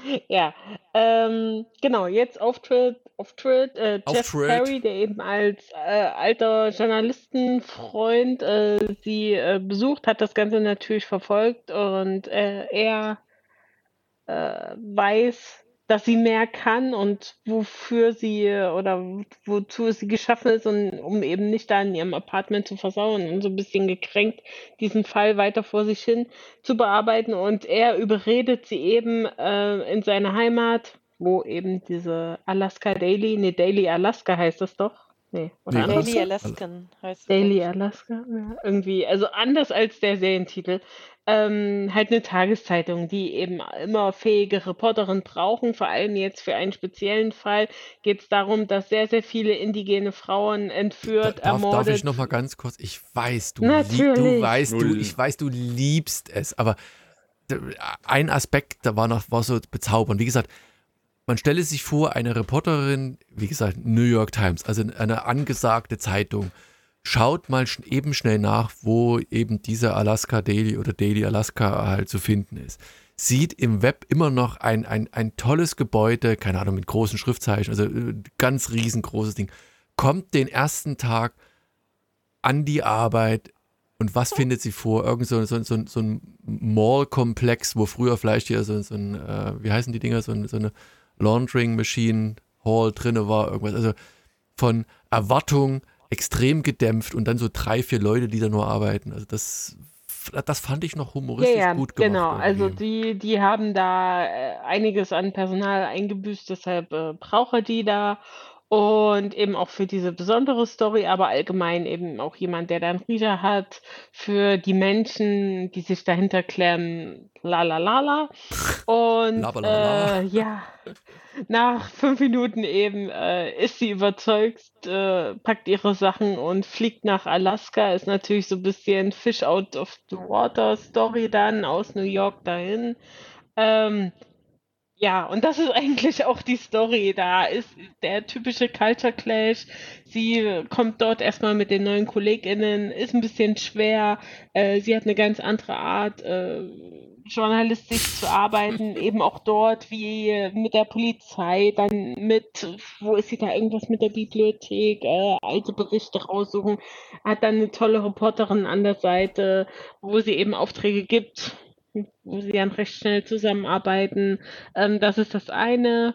Ja, ähm, genau, jetzt Auftritt, Auftritt, äh, Jeff Auftritt. Perry, der eben als äh, alter Journalistenfreund äh, sie äh, besucht, hat das Ganze natürlich verfolgt und äh, er äh, weiß, dass sie mehr kann und wofür sie oder wozu sie geschaffen ist, und, um eben nicht da in ihrem Apartment zu versauen und so ein bisschen gekränkt diesen Fall weiter vor sich hin zu bearbeiten. Und er überredet sie eben äh, in seine Heimat, wo eben diese Alaska Daily, nee, Daily Alaska heißt das doch. Nee, oder Nee? Daily Alaska? Alaskan heißt es. Daily glaub ich. Alaska, ja, irgendwie, also anders als der Serientitel. Ähm, halt eine Tageszeitung, die eben immer fähige Reporterinnen brauchen. Vor allem jetzt für einen speziellen Fall geht es darum, dass sehr, sehr viele indigene Frauen Da, entführt, darf, darf ich ermordet. noch mal ganz kurz? Ich weiß, du, lieb, Natürlich. du weißt, du, ich weiß, du liebst es, aber ein Aspekt, da war noch war so bezaubernd. Wie gesagt, man stelle sich vor, eine Reporterin, wie gesagt, New York Times, also eine angesagte Zeitung, schaut mal eben schnell nach, wo eben dieser Alaska Daily oder Daily Alaska halt zu finden ist. Sieht im Web immer noch ein, ein, ein tolles Gebäude, keine Ahnung, mit großen Schriftzeichen, also äh, ganz riesengroßes Ding. Kommt den ersten Tag an die Arbeit und was findet sie vor? Irgend so, so, so, so ein Mall-Komplex, wo früher vielleicht hier so, so ein, äh, wie heißen die Dinger, so, so eine Laundering Machine Hall drinne war, irgendwas. Also von Erwartung extrem gedämpft und dann so drei, vier Leute, die da nur arbeiten. Also das, das fand ich noch Ja, humoristisch ja, gut gemacht. genau. Also irgendwie. die, die haben da äh, einiges an Personal eingebüßt, deshalb äh, braucht er die da. Und eben auch für diese besondere Story, aber allgemein eben auch jemand, der da einen hat, für die Menschen, die sich dahinter klemmen, la la la la. Und äh, ja, nach fünf Minuten eben äh, ist sie überzeugt, äh, packt ihre Sachen und fliegt nach Alaska. Ist natürlich so ein bisschen Fish out of the water Story dann aus New York dahin. Ähm, ja, und das ist eigentlich auch die Story. Da ist der typische Culture Clash. Sie kommt dort erstmal mit den neuen KollegInnen, ist ein bisschen schwer. Äh, sie hat eine ganz andere Art, äh, journalistisch zu arbeiten, eben auch dort wie mit der Polizei, dann mit, wo ist sie da, irgendwas mit der Bibliothek, äh, alte Berichte raussuchen, hat dann eine tolle Reporterin an der Seite, wo sie eben Aufträge gibt, wo sie dann recht schnell zusammenarbeiten. Ähm, das ist das eine.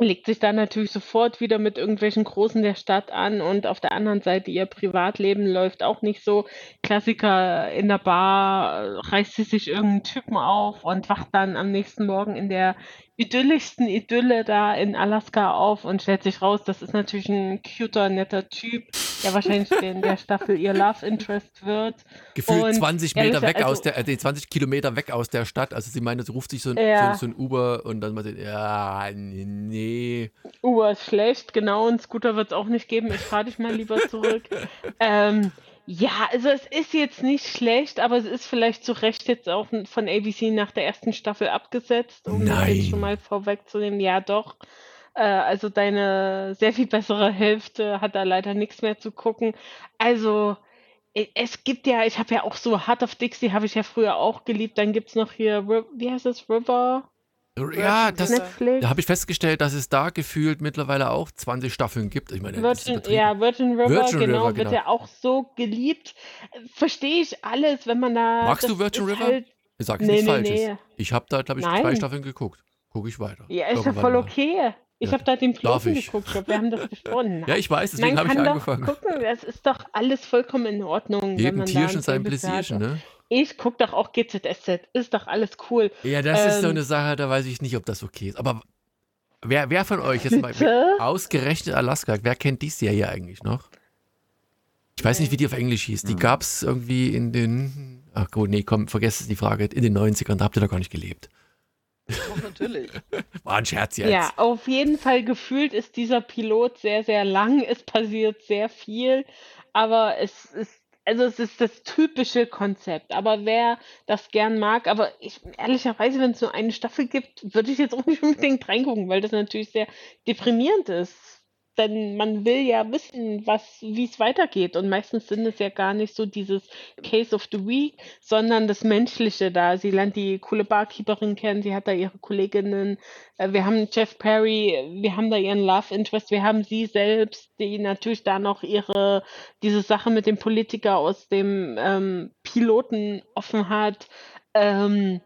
Legt sich dann natürlich sofort wieder mit irgendwelchen Großen der Stadt an und auf der anderen Seite ihr Privatleben läuft auch nicht so. Klassiker in der Bar äh, reißt sie sich irgendeinen Typen auf und wacht dann am nächsten Morgen in der idyllischsten Idylle da in Alaska auf und stellt sich raus, das ist natürlich ein cuter, netter Typ, der wahrscheinlich in der Staffel ihr Love Interest wird. Gefühlt Und 20 ehrlich Meter weg gesagt, aus also- der, äh, 20 Kilometer weg aus der Stadt. Also sie meinte, sie ruft sich so ein, Ja. so, so ein Uber und dann meinte, sie, ja, nee. Uber ist schlecht, genau, und Scooter wird es auch nicht geben. Ich fahre dich mal lieber zurück. ähm, ja, also es ist jetzt nicht schlecht, aber es ist vielleicht zu Recht jetzt auch von ABC nach der ersten Staffel abgesetzt, um das Nein. jetzt schon mal vorwegzunehmen. Ja, doch. Äh, also deine sehr viel bessere Hälfte hat da leider nichts mehr zu gucken. Also es gibt ja ich habe ja auch so Heart of Dixie habe ich ja früher auch geliebt. Dann gibt's noch hier wie heißt das? River? Ja, das, Netflix? da habe ich festgestellt, dass es da gefühlt mittlerweile auch 20 Staffeln gibt. Ich meine, Virgin, ja, Virgin River, Virgin genau, River, wird genau. ja auch so geliebt. Verstehe ich alles, wenn man da. Magst du Virgin River? Halt, Ich sage Nee, nichts nee, Falsches. nee. Ich habe da, glaube ich, Nein. zwei Staffeln geguckt. Gucke ich weiter. ja, ist ja voll mal. Ich Ja, habe da den Piloten geguckt, glaub, wir haben das besprochen. Ja, ich weiß, deswegen habe ich angefangen. gucken, das ist doch alles vollkommen in Ordnung. Jedem Tierchen ein sein. Pläsierchen, ne? Ich gucke doch auch GZSZ, ist doch alles cool. Ja, das ist so Ähm, eine Sache, da weiß ich nicht, ob das okay ist. Aber wer, wer von euch jetzt mal ausgerechnet Alaska, wer kennt die Serie eigentlich noch? Ich weiß nicht, wie die auf Englisch hieß. Die gab es irgendwie in den. Ach gut, nee, komm, vergesst die Frage. In den 90ern, da habt ihr doch gar nicht gelebt. Doch, natürlich. War ein Scherz jetzt. Ja, auf jeden Fall gefühlt ist dieser Pilot sehr, sehr lang. Es passiert sehr viel, aber es ist, also es ist das typische Konzept. Aber wer das gern mag, aber ich, ehrlicherweise, wenn es nur eine Staffel gibt, würde ich jetzt auch nicht unbedingt reingucken, weil das natürlich sehr deprimierend ist. Denn man will ja wissen, was, wie es weitergeht. Und meistens sind es ja gar nicht so dieses Case of the Week, sondern das Menschliche da. Sie lernt die coole Barkeeperin kennen, sie hat da ihre Kolleginnen. Äh, Wir haben Jeff Perry, wir haben da ihren Love Interest, wir haben sie selbst, die natürlich da noch ihre, diese Sache mit dem Politiker aus dem ähm, Piloten offen hat. Ähm,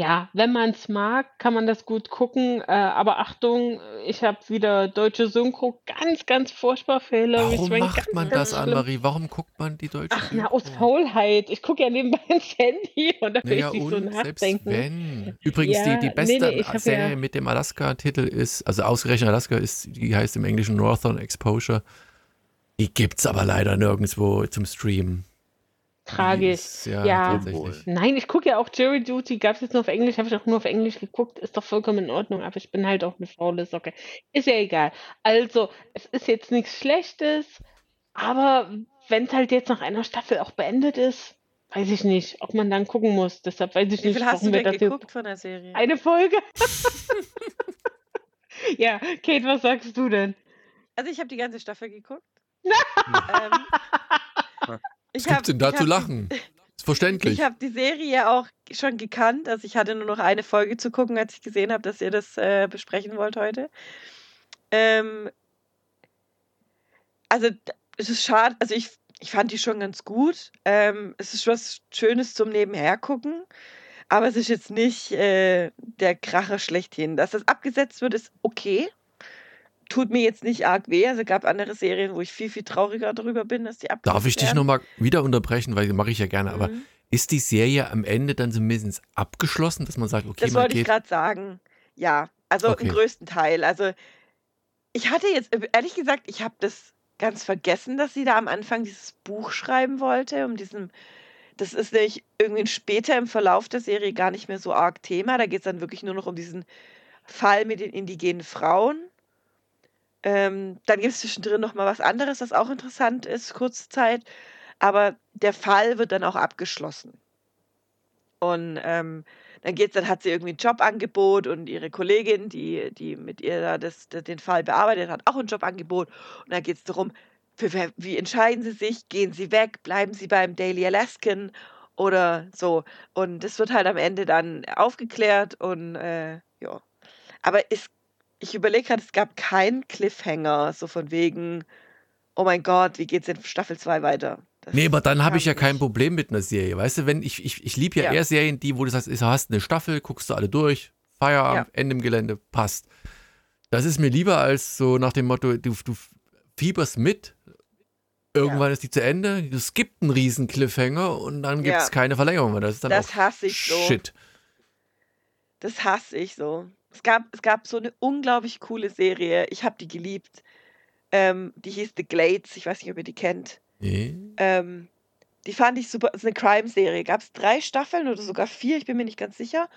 ja, wenn man es mag, kann man das gut gucken. Äh, aber Achtung, ich habe wieder deutsche Synchro. Ganz, ganz furchtbar Hilary Warum Swank. macht Ganz, man ganz das. Anne-Marie? Warum guckt man die deutsche Ach, na, aus Synchro? Faulheit. Ich gucke ja nebenbei ins Handy und da will Naja, ich nicht so nachdenken. wenn. Übrigens, die, Ja, die nee, beste nee, ich hab Serie ja- mit dem Alaska-Titel ist, also ausgerechnet Alaska ist, die heißt im Englischen Northern Exposure. Die gibt's aber leider nirgendwo zum Streamen. Tragisch. ja, Ja. Nein, ich gucke ja auch Jury Duty. Gab es jetzt nur auf Englisch, habe ich auch nur auf Englisch geguckt. Ist doch vollkommen in Ordnung, aber ich bin halt auch eine faule Socke. Ist ja egal. Also, es ist jetzt nichts Schlechtes, aber wenn es halt jetzt nach einer Staffel auch beendet ist, weiß ich nicht, ob man dann gucken muss. Deshalb weiß ich Wie nicht, viel hast du denn geguckt von der Serie? eine Folge. ja, Kate, was sagst du denn? Also ich habe die ganze Staffel geguckt. Hm. ähm, Was ich gibt's hab- denn da zu lachen? Ist verständlich. Ich habe die Serie ja auch schon gekannt. Also ich hatte nur noch eine Folge zu gucken, als ich gesehen habe, dass ihr das äh, besprechen wollt heute. Ähm, also es ist schade, also ich, ich fand die schon ganz gut. Ähm, es ist was Schönes zum Nebenhergucken. Aber es ist jetzt nicht äh, der Kracher schlechthin. Dass das abgesetzt wird, ist okay. Tut mir jetzt nicht arg weh. Also gab andere Serien, wo ich viel, viel trauriger darüber bin, dass die abgesetzt Darf ich dich nochmal wieder unterbrechen, weil mache ich ja gerne, aber Mhm. ist die Serie am Ende dann zumindest abgeschlossen, dass man sagt, okay, Das wollte ich gerade sagen. Ja, also Okay. im größten Teil. Also ich hatte jetzt, äh, ehrlich gesagt, ich habe das ganz vergessen, dass sie da am Anfang dieses Buch schreiben wollte, um diesen, das ist nämlich irgendwie später im Verlauf der Serie gar nicht mehr so arg Thema. Da geht es dann wirklich nur noch um diesen Fall mit den indigenen Frauen. Ähm, dann gibt es zwischendrin noch mal was anderes, was auch interessant ist, kurze Zeit. Aber der Fall wird dann auch abgeschlossen. Und ähm, dann geht's, dann hat sie irgendwie ein Jobangebot und ihre Kollegin, die, die mit ihr da das, das, den Fall bearbeitet, hat auch ein Jobangebot. Und dann geht es darum, für, wie entscheiden sie sich? Gehen sie weg? Bleiben sie beim Daily Alaskan? Oder so. Und das wird halt am Ende dann aufgeklärt und äh, ja. Aber es, ich überlege gerade, es gab keinen Cliffhanger, so von wegen, oh mein Gott, wie geht's in Staffel 2 weiter? Das Nee, aber dann habe ich ja kam kein nicht. Problem mit einer Serie. Weißt du, wenn ich, ich, ich liebe ja, Ja. eher Serien, die, wo du sagst, du hast eine Staffel, guckst du alle durch, Feierabend, Ende im Gelände, passt. Das ist mir lieber als so nach dem Motto, du, du fieberst mit, irgendwann ist die zu Ende, du skippst einen riesen Cliffhanger und dann gibt es Ja. keine Verlängerung mehr. Das ist dann Das auch hasse ich so. Shit. Das hasse ich so. Es gab, es gab so eine unglaublich coole Serie. Ich habe die geliebt. Ähm, die hieß The Glades. Ich weiß nicht, ob ihr die kennt. Nee. Ähm, die fand ich super. Das ist eine Crime-Serie. Gab es drei Staffeln oder sogar vier? Ich bin mir nicht ganz sicher.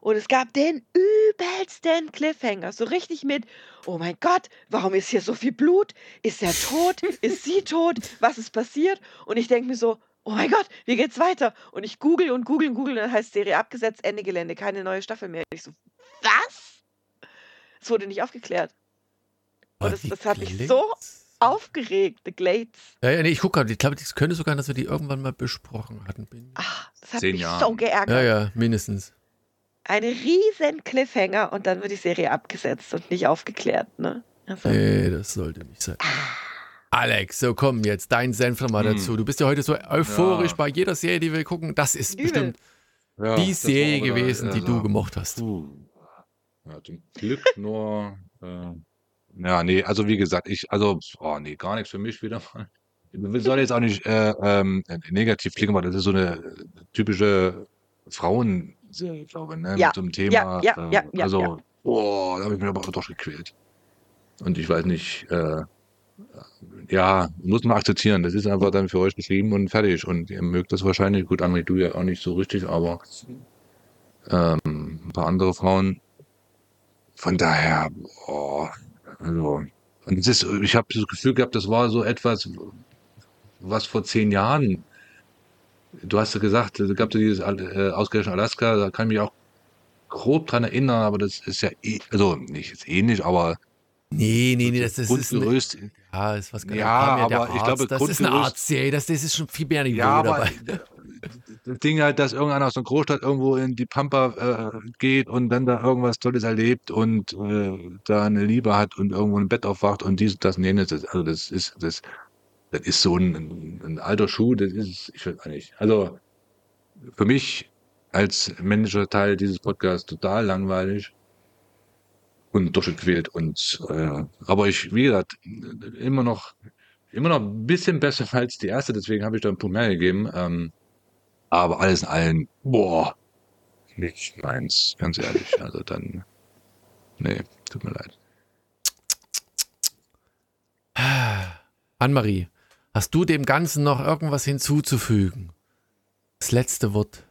Und es gab den übelsten Cliffhanger. So richtig mit, oh mein Gott, warum ist hier so viel Blut? Ist er tot? ist sie tot? Was ist passiert? Und ich denke mir so, oh mein Gott, wie geht's weiter? Und ich google und google und google, dann heißt Serie abgesetzt, Ende Gelände, keine neue Staffel mehr. Ich so, was? Es wurde nicht aufgeklärt. Und das, das hat mich so aufgeregt, The Glades. Ja, ja, nee, ich gucke gerade. Ich glaube, das könnte sogar, dass wir die irgendwann mal besprochen hatten. Bin. Ach, das hat Zehn mich Jahren. so geärgert. Ja, ja, mindestens. Eine riesen Cliffhanger und dann wird die Serie abgesetzt und nicht aufgeklärt, ne? Also, Nee, das sollte nicht sein. Alex, so komm jetzt, dein Senf noch mal Hm. dazu. Du bist ja heute so euphorisch Ja. bei jeder Serie, die wir gucken. Das ist Übel. bestimmt Ja, die Serie wieder, gewesen, die äh, du gemocht hast. Puh. Ja, zum Glück nur. Äh, ja, nee, also wie gesagt, ich, also, oh nee, gar nichts für mich wieder mal. Wir sollen jetzt auch nicht äh, ähm, negativ klingen, aber das ist so eine äh, typische Frauenserie, glaube ich, ne? Ja, Mit so einem Thema. ja, ja, äh, ja, ja, also, ja. boah, da habe ich mich aber doch gequält. Und ich weiß nicht, äh, ja, muss man akzeptieren. Das ist einfach dann für euch geschrieben und fertig. Und ihr mögt das wahrscheinlich. Gut, André, du ja auch nicht so richtig, aber ähm, ein paar andere Frauen. Von daher, boah, also, und es ist, ich habe das Gefühl gehabt, das war so etwas, was vor zehn Jahren, du hast ja gesagt, es gab ja dieses äh, ausgerechnet Alaska, da kann ich mich auch grob dran erinnern, aber das ist ja, eh, also nicht jetzt ähnlich, aber Nee, nee, nee, das, das ist Grundgerüst, ja, ist was Ja, kam der aber ich Arzt. glaube, das ist eine Grundgerüst- Arztserie, das, das ist schon viel mehr Niveau Ja, aber dabei. Das Ding halt, dass irgendeiner aus einer Großstadt irgendwo in die Pampa äh, geht und dann da irgendwas Tolles erlebt und äh, da eine Liebe hat und irgendwo im Bett aufwacht und dies, das und jenes. Also das ist, das, das ist so ein, ein, ein alter Schuh, das ist, ich weiß nicht. Also für mich als männlicher Teil dieses Podcasts total langweilig und durchgequält und äh, aber ich, wie gesagt, immer noch immer noch ein bisschen besser als die erste, deswegen habe ich da einen Punkt mehr gegeben. Ähm, aber alles in allem, boah, nicht meins, ganz ehrlich. Also dann, nee, tut mir leid. Annemarie, hast du dem Ganzen noch irgendwas hinzuzufügen? Das letzte Wort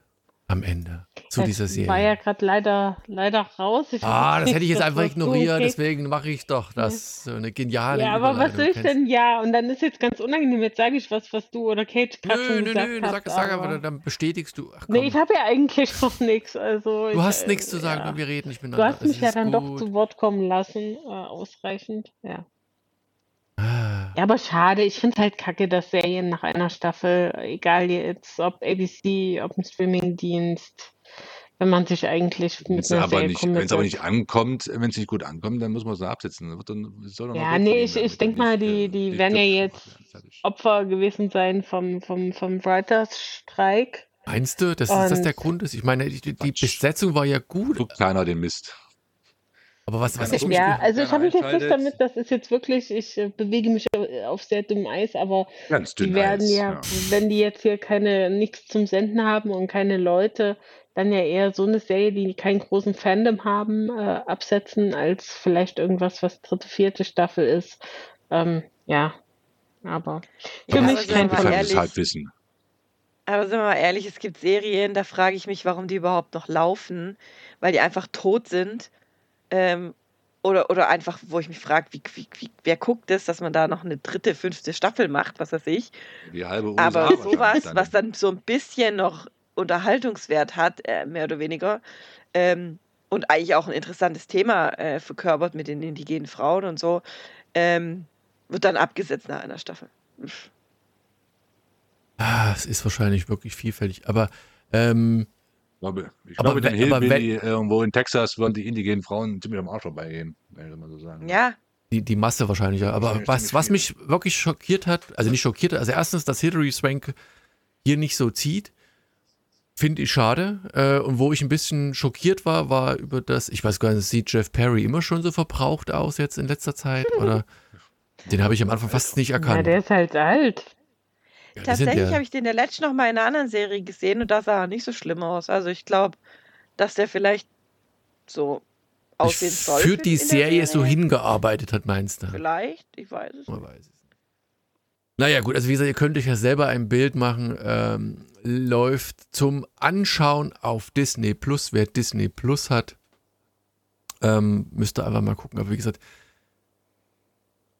am Ende zu dieser Serie. war ja gerade leider, leider raus. Ich ah, das hätte ich jetzt einfach du ignoriert, okay. deswegen mache ich doch das. So eine geniale Ja, aber was soll ich denn? Ja, und dann ist jetzt ganz unangenehm. Jetzt sage ich was, was du oder Kate gerade Nö, schon nö, gesagt nö, du hast. sag, sag aber- dann bestätigst du. Ach, komm. Nee, ich habe ja eigentlich noch nichts. Also du ich, hast äh, nichts zu sagen, ja. wenn wir reden nicht Du miteinander. hast mich ja dann doch gut. zu Wort kommen lassen, äh, ausreichend. Ja. Ah. Ja, aber schade. Ich finde es halt kacke, dass Serien nach einer Staffel, egal jetzt ob ABC, ob ein Streamingdienst, wenn man sich eigentlich Wenn mit es einer aber Serie nicht, wenn es aber nicht ankommt, wenn es nicht gut ankommt, dann muss man es absetzen. Dann wird dann, soll noch Ja, nee, ich, ich dann denke mal, die, die werden ja jetzt. Opfer gewesen sein vom, vom, vom Writers-Streik. Meinst du, dass das der Grund ist? Ich meine, die, die. Besetzung war ja gut, Guckt keiner den Mist. aber was, was ich Ja, also ich habe mich jetzt nicht damit, das ist jetzt wirklich, ich äh, bewege mich auf sehr dünnem Eis, aber Ganz die werden Eis, ja, wenn die jetzt hier keine nichts zum Senden haben und keine Leute, dann ja eher so eine Serie, die keinen großen Fandom haben, äh, absetzen, als vielleicht irgendwas, was dritte, vierte Staffel ist. Ähm, ja, aber für Ja, mich kein. Halbwissen. Aber sind wir mal ehrlich, es gibt Serien, da frage ich mich, warum die überhaupt noch laufen, weil die einfach tot sind. Ähm, oder, oder einfach, wo ich mich frage, wie, wie, wie, wer guckt es, dass man da noch eine dritte, fünfte Staffel macht, was weiß ich. Die halbe USA Aber sowas, dann. was dann so ein bisschen noch Unterhaltungswert hat, äh, mehr oder weniger, ähm, und eigentlich auch ein interessantes Thema äh, verkörpert mit den indigenen Frauen und so, ähm, wird dann abgesetzt nach einer Staffel. Ah, es ist wahrscheinlich wirklich vielfältig, aber ähm, Ich glaube, ich Aber glaube den wenn- aber Hillbilly irgendwo in Texas würden die indigenen Frauen ziemlich am Arsch vorbeigehen, wenn ich mal so sagen. Ja, die, die Masse wahrscheinlich, ja. Aber was, was mich wirklich schockiert hat, also nicht schockiert, also erstens, dass Hilary Swank hier nicht so zieht, finde ich schade. Äh, und wo ich ein bisschen schockiert war, war über das, ich weiß gar nicht, sieht Jeff Perry immer schon so verbraucht aus jetzt in letzter Zeit? Oder den habe ich am Anfang fast nicht Ja, erkannt. der ist halt alt. Ja, tatsächlich ja- habe ich den der letzten noch mal in einer anderen Serie gesehen und da sah er nicht so schlimm aus. Also ich glaube, dass der vielleicht so aussehen soll. für die der Serie so hingearbeitet hat, meinst du? Vielleicht, ich weiß es. Man weiß es nicht. Naja, gut, also wie gesagt, ihr könnt euch ja selber ein Bild machen. Ähm, läuft zum Anschauen auf Disney Plus. Wer Disney Plus hat, ähm, müsste einfach mal gucken. Aber wie gesagt,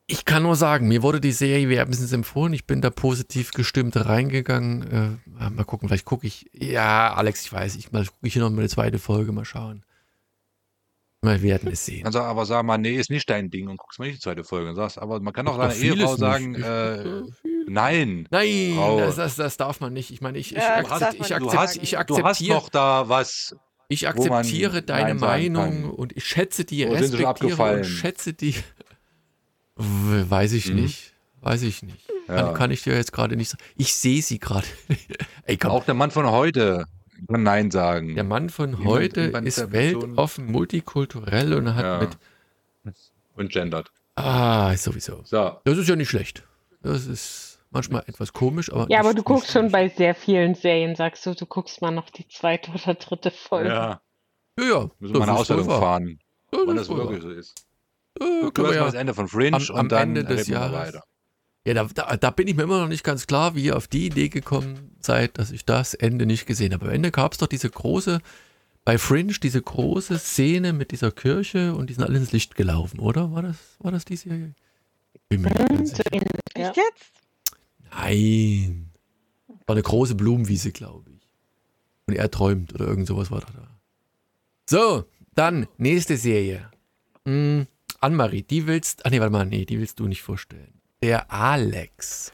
ich kann nur sagen, mir wurde die Serie wärmstens empfohlen. Ich bin da positiv gestimmt reingegangen. Äh, mal gucken, vielleicht gucke ich. Ja, Alex, ich weiß, ich gucke hier noch mal eine zweite Folge, mal schauen. Wir werden es sehen. Also, aber sag mal, nee, ist nicht dein Ding und guckst mal nicht die zweite Folge und sagst, aber man kann auch vieles Ehefrau sagen, äh, nein. Nein, das, das, das darf man nicht. Ich meine, ich, ich, Ja, akzept, ich, akzept, hast, ich du hast akzeptiere, noch da was. ich wo man akzeptiere deine Nein sagen Meinung kann. und ich schätze die, Wo sind sie schon respektiere abgefallen? und schätze die. Weiß ich Mhm. nicht. Weiß ich nicht. Ja. Kann, kann ich dir jetzt gerade nicht sagen. Ich sehe sie gerade. Auch der Mann von heute kann Nein sagen. Der Mann von Jemand heute ist weltoffen, multikulturell und hat Ja. mit. Und gendert. Ah, sowieso. So. Das ist ja nicht schlecht. Das ist manchmal etwas komisch, aber. Ja, aber du guckst schon bei sehr vielen Serien, sagst du, du guckst mal noch die zweite oder dritte Folge. Ja, Ja, ja. müssen wir eine Ausstellung fahren, Ja, wann das das wirklich so ist. Ja, Du können wir hast mal ja das Ende von Fringe am- am und dann Ende des Jahres. weiter. Ja, da, da, da bin ich mir immer noch nicht ganz klar, wie ihr auf die Idee gekommen seid, dass ich das Ende nicht gesehen habe. Am Ende gab es doch diese große, bei Fringe, diese große Szene mit dieser Kirche und die sind alle ins Licht gelaufen, oder? War das, war das die Serie? Bin mir nicht ganz sicher. Echt jetzt? Nein. War eine große Blumenwiese, glaube ich. Und er träumt oder irgend sowas war da. da. So, dann nächste Serie. Hm, Annemarie, die willst. Ach nee, warte mal, nee, die willst du nicht vorstellen. Der Alex.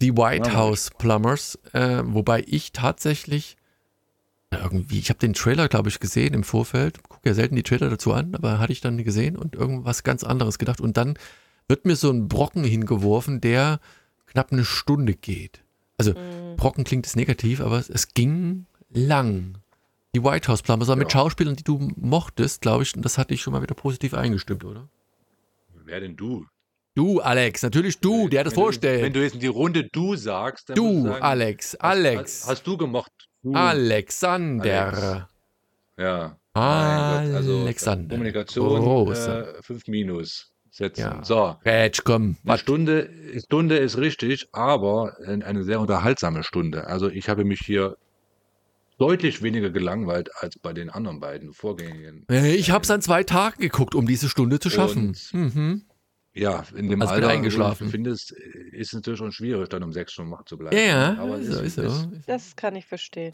Die White House Plumbers, äh, wobei ich tatsächlich irgendwie, ich habe den Trailer, glaube ich, gesehen im Vorfeld. Gucke ja selten die Trailer dazu an, aber hatte ich dann gesehen und irgendwas ganz anderes gedacht. Und dann wird mir so ein Brocken hingeworfen, der knapp eine Stunde geht. Also Mhm. Brocken klingt es negativ, aber es, es ging lang. Die White House Plumbers, aber mit Ja. Schauspielern, die du mochtest, glaube ich, und das hat dich schon mal wieder positiv eingestimmt, oder? Wer denn du? Du, Alex, natürlich du, der das Wenn du- vorstellt. Wenn du jetzt in die Runde du sagst, dann Du, sagen, Alex, Alex, Hast, hast du gemocht? Du. Alexander. Alex. Ja. Gott, also Alexander. Kommunikation äh, 5 minus setzen. Ja. So. Rätsch, komm. Eine? Stunde, Stunde ist richtig, aber eine sehr unterhaltsame Stunde. Also ich habe mich hier deutlich weniger gelangweilt als bei den anderen beiden Vorgängigen. Äh, Ich habe es an zwei Tagen geguckt, um diese Stunde zu schaffen. Und- Mhm. Ja, in dem Also Alter, eingeschlafen. wo du findest, ist es natürlich schon schwierig, dann um sechs Stunden wach zu bleiben. Ja, ja, aber so ist, so. Das kann ich verstehen.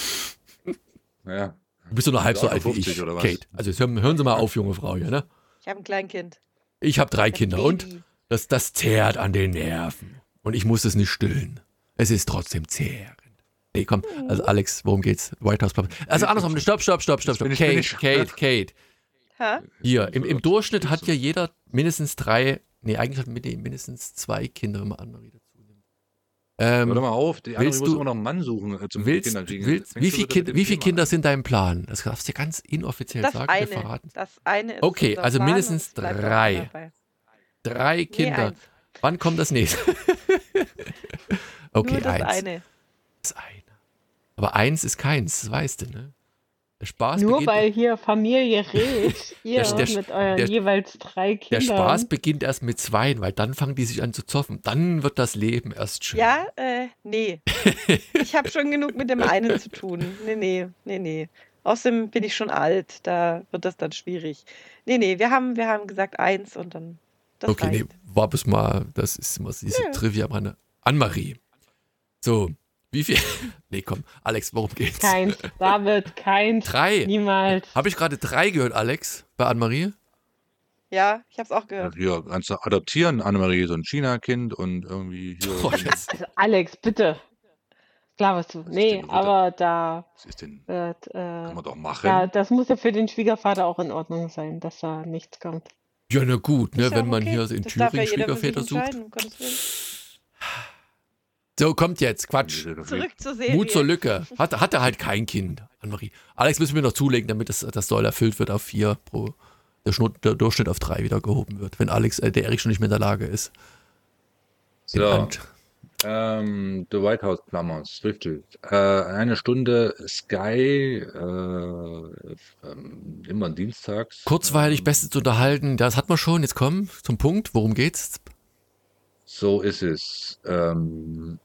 ja. Du bist doch noch halb so alt wie 50 ich, oder was? Kate. Also hören, hören Sie mal auf, junge Frau hier, ne? Ich habe ein Kleinkind. Ich habe drei Ein Kinder und Baby. das, das zehrt an den Nerven. Und ich muss es nicht stillen. Es ist trotzdem zehrend. Nee, komm, also Alex, worum geht's? White House Club. Also andersrum, stopp, stopp, stopp, stopp, stopp. ich- Kate, ich- Kate, Kate. Ha? Hier, im, im Durchschnitt hat ja jeder mindestens drei, nee, eigentlich hat mit dem mindestens zwei Kinder, wenn man Annemarie dazu nimmt. Hör Ähm, doch mal auf, die andere willst muss du- immer noch einen Mann suchen äh, zum willst, kriegen. willst, wie viele kind, viel Kinder an. sind dein Plan? Das darfst du ganz inoffiziell Das sagen, wir eine. verraten. Das eine ist Okay, also Plan mindestens drei. Drei Nee, Kinder. eins. Wann kommt das nächste? okay, Nur das eins. eine. Das eine. Aber eins ist keins, das weißt du, ne? Der Spaß Nur weil hier Familie redet, ihr Der- der- mit euren der- jeweils drei der Kindern. Spaß beginnt erst mit zweien, weil dann fangen die sich an zu zoffen. Dann wird das Leben erst schön. Ja, äh, nee. Ich habe schon genug mit dem einen zu tun. Nee, nee, nee, nee. Außerdem bin ich schon alt, da wird das dann schwierig. Nee, nee, wir haben, wir haben gesagt eins und dann. Das okay, nee, reicht. war bis mal, das ist immer diese Ja. Trivia meine Anne-Marie. So, wie viel? nee, komm, Alex, worum geht's? Keins, David, keins, Drei. niemals. Habe ich gerade drei gehört, Alex, bei Anne-Marie? Ja, ich habe es auch Ja, gehört. hier kannst du adoptieren, Annemarie, so ein China-Kind und irgendwie hier. Oh, Also Alex, bitte. Klar, was du. ist Nee, aber da Was ist denn? wird, Kann äh, man doch machen. ja, das muss ja für den Schwiegervater auch in Ordnung sein, dass da nichts kommt. ja, na gut, ne, ja wenn auch man okay. hier in Das ja Thüringen Schwiegerväter sucht. um. So, kommt jetzt, Quatsch. Zurück zur Serie. Mut zur Lücke. Hat, hat er halt kein Kind, Annemarie. Alex müssen wir noch zulegen, damit das, das Soll erfüllt wird auf vier pro. Der, Schnut, der Durchschnitt auf drei wieder gehoben wird, wenn Alex, äh, der Erik schon nicht mehr in der Lage ist. Den So, Hand- ähm, The White House Plumbers, richtig. Äh, eine Stunde Sky, äh, ähm, immer dienstags. Kurzweilig, beste zu unterhalten, das hat man schon. Jetzt komm zum Punkt. Worum geht's? So ist es. Ähm,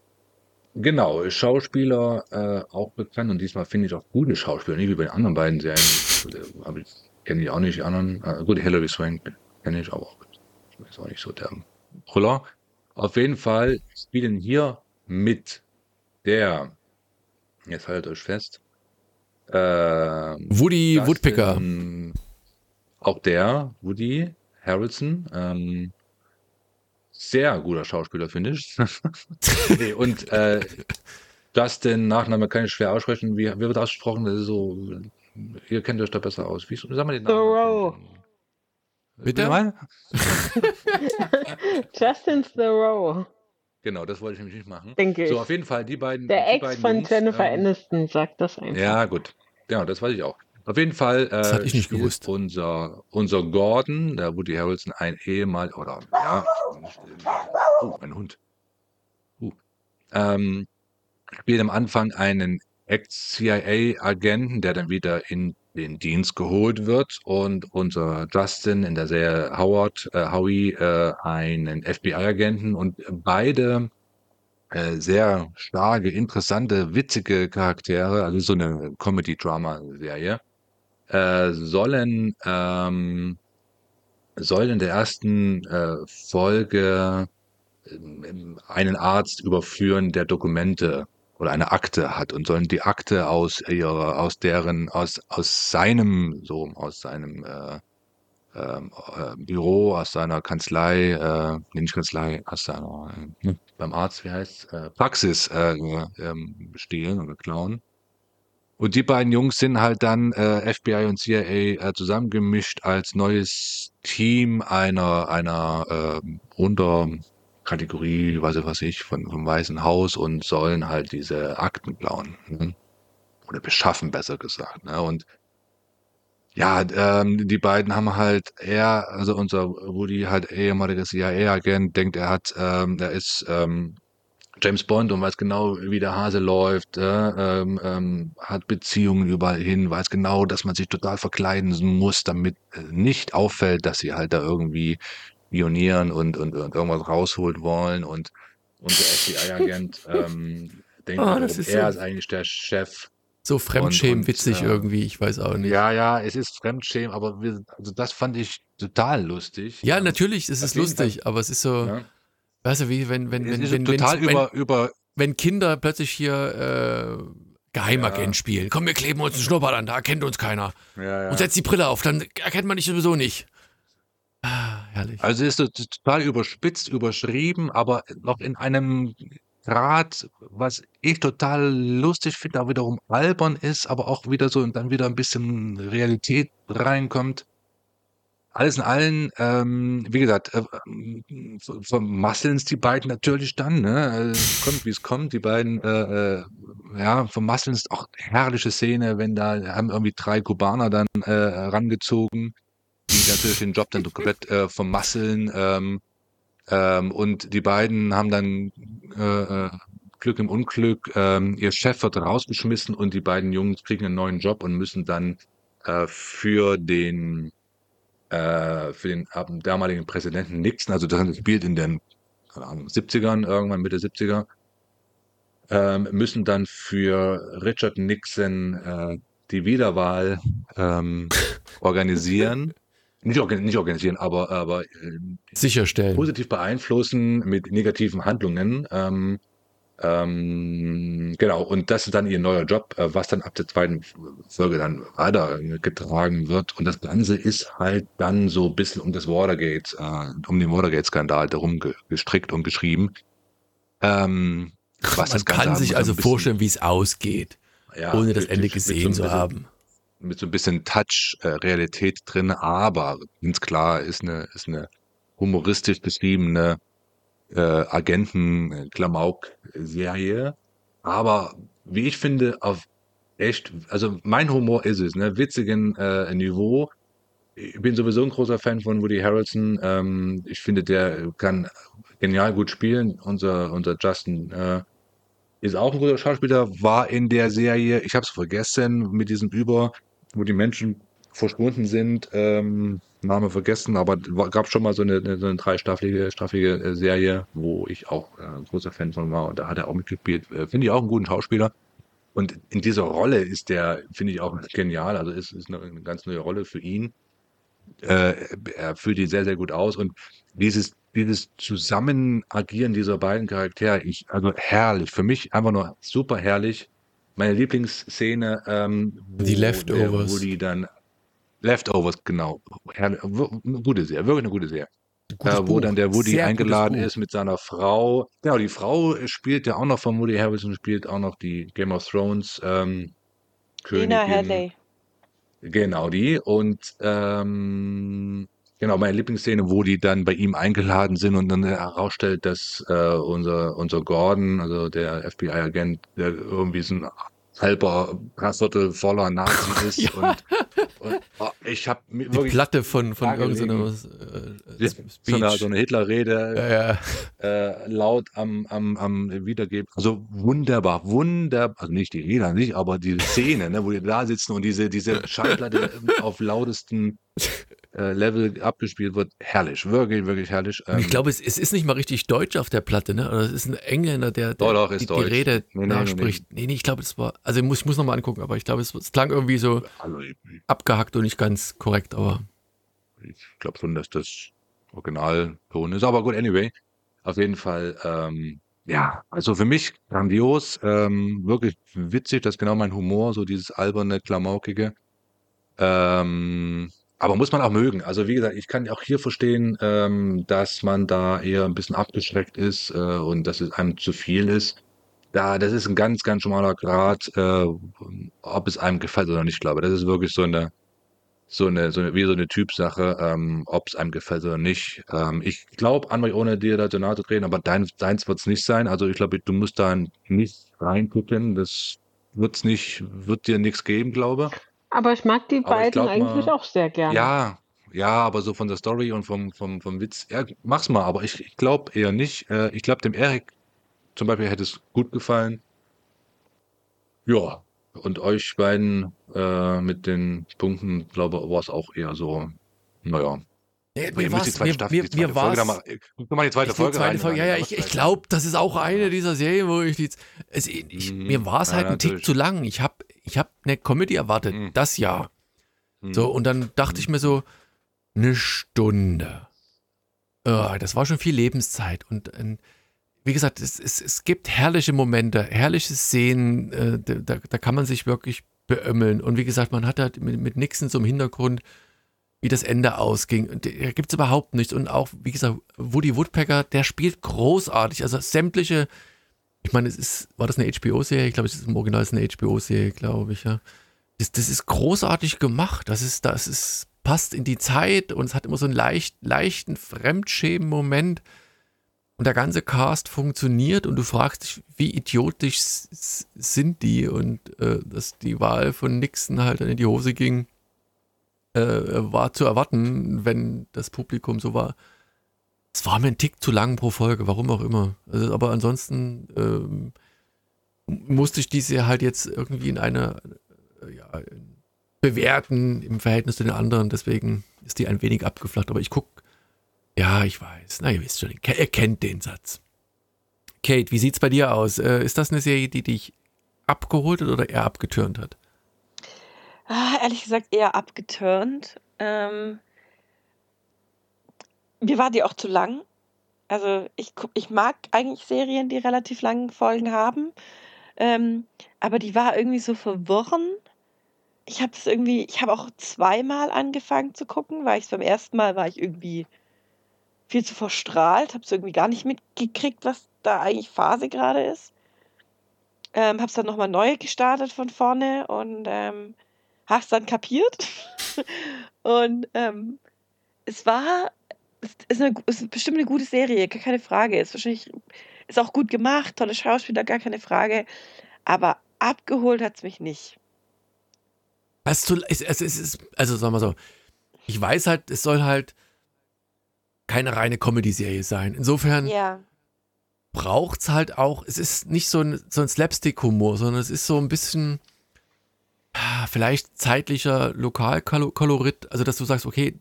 genau, Schauspieler äh, auch bekannt und diesmal finde ich auch gute Schauspieler, nicht wie bei den anderen beiden Serien. Äh, Aber ich kenne ich auch nicht, die anderen. Äh, gut, Hilary Swank kenne ich aber auch. Ist auch nicht so der Brüller. Auf jeden Fall spielen hier mit der, jetzt haltet euch fest, ähm, Woody Dustin Woodpecker. auch der, Woody Harrelson, ähm, sehr guter Schauspieler, finde ich. nee, und äh, Justin, Nachname kann ich schwer aussprechen. Wie, wie wird ausgesprochen? Das ist so, ihr kennt euch da besser aus. Wie sagen wir den Namen? Thoreau. Bitte? Nochmal? Justin Thoreau, Genau, das wollte ich nämlich nicht machen. denke ich. So, auf jeden Fall, die beiden. Der die Ex beiden von Jungs, Jennifer ähm, Aniston sagt das einfach. Ja, gut. Genau, das weiß ich auch. Auf jeden Fall äh, Das hatte ich nicht gewusst. unser, unser Gordon, der Woody Harrelson, ein Ehemal oder ja, oh, ein Hund. Uh. Ähm, spielt am Anfang einen Ex-CIA-Agenten, der dann wieder in den Dienst geholt wird und unser Justin in der Serie Howard, äh, Howie, äh, einen FBI-Agenten und beide äh, sehr starke, interessante, witzige Charaktere, also so eine Comedy-Drama-Serie, äh, sollen, ähm, sollen in der ersten äh, Folge ähm, einen Arzt überführen, der Dokumente oder eine Akte hat und sollen die Akte aus ihrer, aus deren, aus, aus seinem, so, aus seinem äh, ähm, äh, Büro, aus seiner Kanzlei, äh, nicht Kanzlei, aus seiner, äh, beim Arzt, wie heißt äh, Praxis äh, ähm, stehlen oder klauen. Und die beiden Jungs sind halt dann äh, FBI und CIA äh, zusammengemischt als neues Team einer einer äh, Unterkategorie, weiß ich was ich, von vom Weißen Haus und sollen halt diese Akten klauen ne? oder beschaffen, besser gesagt. Ne? Und ja, ähm, die beiden haben halt er, also unser Woody halt ehemaliger CIA-Agent, denkt er hat, ähm, er ist ähm, James Bond und weiß genau, wie der Hase läuft, äh, ähm, ähm, hat Beziehungen überall hin, weiß genau, dass man sich total verkleiden muss, damit äh, nicht auffällt, dass sie halt da irgendwie pionieren und, und, und irgendwas rausholen wollen und unser FBI-Agent ähm, denkt, Oh, das ist er so- ist eigentlich der Chef So fremdschämwitzig und, äh, irgendwie, ich weiß auch nicht. ja, ja, es ist Fremdschämen, aber wir, also das fand ich total lustig. Ja, natürlich ist es jeden lustig, aber es ist so, Ja. Weißt du, wie wenn, wenn, wenn, ist wenn, total wenn, über, über, wenn Kinder plötzlich hier äh, Geheimagent Ja. spielen. Komm, wir kleben uns einen Schnurrbart an, da erkennt uns keiner. ja, ja. Und setz die Brille auf, dann erkennt man dich sowieso nicht. Ah, herrlich. Also ist so total überspitzt, überschrieben, aber noch in einem Grad, was ich total lustig finde, auch wiederum albern ist, aber auch wieder so und dann wieder ein bisschen Realität reinkommt. Alles in allem, ähm, wie gesagt, äh, vermasseln es die beiden natürlich dann, ne? Äh, Es kommt, wie es kommt. Die beiden, äh, äh, ja, vermasseln es auch herrliche Szene, wenn da haben irgendwie drei Kubaner dann äh, rangezogen, die natürlich den Job dann komplett äh, vermasseln. Ähm, ähm, und die beiden haben dann äh, äh, Glück im Unglück. Ähm, ihr Chef wird rausgeschmissen und die beiden Jungs kriegen einen neuen Job und müssen dann äh, für den äh, für den damaligen Präsidenten Nixon, also das spielt in den Ahnung, 70ern, irgendwann Mitte 70er, ähm, müssen dann für Richard Nixon äh, die Wiederwahl ähm, organisieren. Nicht, organ nicht organisieren, aber, aber äh, Sicherstellen. positiv beeinflussen mit negativen Handlungen. Ähm, ähm, genau, und das ist dann ihr neuer Job, äh, was dann ab der zweiten Folge dann weitergetragen wird. Und das Ganze ist halt dann so ein bisschen um das Watergate, äh, um den Watergate-Skandal darum ge gestrickt und geschrieben. Ähm, was Man kann sich also bisschen- vorstellen, wie es ausgeht, ja, ohne das Ende so gesehen ein zu bisschen- haben. mit so ein bisschen Touch äh, drin, aber ganz klar ist eine ist eine humoristisch beschriebene äh, Agenten Klamauk Serie, aber wie ich finde auf echt, also mein Humor ist es, ne, witzigen äh, Niveau. Ich bin sowieso ein großer Fan von Woody Harrelson. Ähm, ich finde, der kann genial gut spielen. Unser unser Justin äh, ist auch ein guter Schauspieler, war in der Serie, ich habe es vergessen, mit diesem Über, wo die Menschen verschwunden sind, ähm, Name vergessen, aber gab schon mal so eine, so eine dreistaffelige staffige äh, Serie, wo ich auch äh, ein großer Fan von war und da hat er auch mitgespielt. Äh, finde ich auch einen guten Schauspieler. Und in dieser Rolle ist der, finde ich auch genial, also ist, ist eine, eine ganz neue Rolle für ihn. Äh, er füllt die sehr, sehr gut aus und dieses, dieses Zusammenagieren dieser beiden Charaktere, ich, also herrlich, für mich einfach nur super herrlich. Meine Lieblingsszene, ähm, wo Die Leftovers. wo die dann Leftovers, genau. Eine gute Serie, wirklich eine gute Serie. Gutes Äh, wo Buch. dann der Woody Sehr eingeladen ist mit seiner Frau. Genau, die Frau spielt ja auch noch von Woody Harrelson, spielt auch noch die Game of Thrones ähm, Königin. Headey. Genau, die. Und ähm, genau, meine Lieblingsszene, wo die dann bei ihm eingeladen sind und dann herausstellt, dass äh, unser, unser Gordon, also der FBI-Agent, der irgendwie so ein halber Dreiviertel voller Nazi ist. Ja. Und, und oh, ich habe Die Platte von, von irgendeiner gelegen. äh, so Speech. eine, so eine Hitlerrede ja, ja. äh, laut am, am, am Wiedergeben. Also wunderbar, wunderbar, also nicht die Rede an sich, aber die Szene, ne, wo die da sitzen und diese, diese Schallplatte auf lautesten äh, Level abgespielt wird. Herrlich, wirklich, wirklich herrlich. Und ich Ähm, glaube, es, es ist nicht mal richtig Deutsch auf der Platte, ne? Oder es ist ein Engländer, der, der Doch, doch, die, die. Rede Nee, nee, nee, nachspricht. Nee, nee, ich glaube, das war. Also ich muss, ich muss nochmal angucken, aber ich glaube, es, es klang irgendwie so also abgehackt und nicht ganz korrekt, aber. ich glaube schon, dass das Originalton ist. Aber gut, anyway. Auf jeden Fall, ähm, ja, also für mich grandios, ähm, wirklich witzig, das ist genau mein Humor, so dieses alberne, klamaukige. Ähm, aber muss man auch mögen. Also wie gesagt, ich kann auch hier verstehen, ähm, dass man da eher ein bisschen abgeschreckt ist äh, und dass es einem zu viel ist. Da, das ist ein ganz, ganz schmaler Grad, äh, ob es einem gefällt oder nicht, glaube. Das ist wirklich so eine, so eine, so eine, wie so eine Typsache, ähm, ob es einem gefällt oder nicht. Ähm, ich glaube, André, ohne dir da zu nahe zu treten, aber dein, deins wird es nicht sein. Also ich glaube, du musst da nicht reingucken. Das wird's nicht, wird dir nichts geben, glaube. Aber ich mag die Aber beiden glaub eigentlich mal- auch sehr gerne. Ja, ja, aber so von der Story und vom, vom, vom Witz, ja, mach's mal, aber ich, ich glaube eher nicht. Äh, ich glaube, dem Erik zum Beispiel hätte es gut gefallen. Ja, und euch beiden äh, mit den Punkten, glaube war es auch eher so, naja. Nee, ihr müsst die zweite Staffel, die Folge da mal, guck mal die zweite Ich die Folge zweite rein. Folge, ja, ja, ich, ich glaube, das ist auch eine dieser Serien, wo ich jetzt. Es, ich, Mhm. Mir war es Ja, halt ein Tick zu lang. Ich habe ich hab eine Comedy erwartet, Mhm. das Jahr. Hm. So, und dann dachte ich mir so, eine Stunde. Ah, das war schon viel Lebenszeit. Und ähm, wie gesagt, es, es, es gibt herrliche Momente, herrliche Szenen, äh, da, da kann man sich wirklich beömmeln. Und wie gesagt, man hat halt mit, mit Nixon so im Hintergrund, wie das Ende ausging. Und da gibt es überhaupt nichts. Und auch, wie gesagt, Woody Woodpecker, der spielt großartig. Also sämtliche, ich meine, es ist, war das eine HBO-Serie? Ich glaube, es ist im Original ist eine HBO-Serie, glaube ich, ja. Das, das ist großartig gemacht. Das ist, das ist, passt in die Zeit und es hat immer so einen leicht, leichten Fremdschämen-Moment. Und der ganze Cast funktioniert und du fragst dich, wie idiotisch sind die und äh, dass die Wahl von Nixon halt dann in die Hose ging, äh, war zu erwarten, wenn das Publikum so war. Es war mir ein Tick zu lang pro Folge, warum auch immer. Also, aber ansonsten ähm, musste ich diese halt jetzt irgendwie in einer äh, ja, bewerten im Verhältnis zu den anderen. Deswegen ist die ein wenig abgeflacht. Aber ich gucke, ja, ich weiß. Na, ihr wisst schon, ihr kennt den Satz. Kate, wie sieht's bei dir aus? Äh, ist das eine Serie, die dich abgeholt hat oder eher abgetürnt hat? Ah, ehrlich gesagt eher abgeturnt. Ähm, mir war die auch zu lang. Also ich, ich mag eigentlich Serien, die relativ lange Folgen haben. Ähm, aber die war irgendwie so verworren. Ich habe es irgendwie, ich habe auch zweimal angefangen zu gucken, weil ich beim ersten Mal war ich irgendwie viel zu verstrahlt, habe es irgendwie gar nicht mitgekriegt, was da eigentlich Phase gerade ist. Ähm, habe es dann nochmal neu gestartet von vorne und ähm, habe es dann kapiert. und ähm, es war, es ist, eine, ist bestimmt eine gute Serie, gar keine Frage. Ist wahrscheinlich, ist auch gut gemacht, tolle Schauspieler, gar keine Frage. Aber abgeholt hat es mich nicht. Es, es, es ist, also sagen wir so, ich weiß halt, es soll halt keine reine Comedy-Serie sein. Insofern Ja. braucht es halt auch, es ist nicht so ein, so ein Slapstick-Humor, sondern es ist so ein bisschen ah, vielleicht zeitlicher Lokalkolorit, also dass du sagst, okay,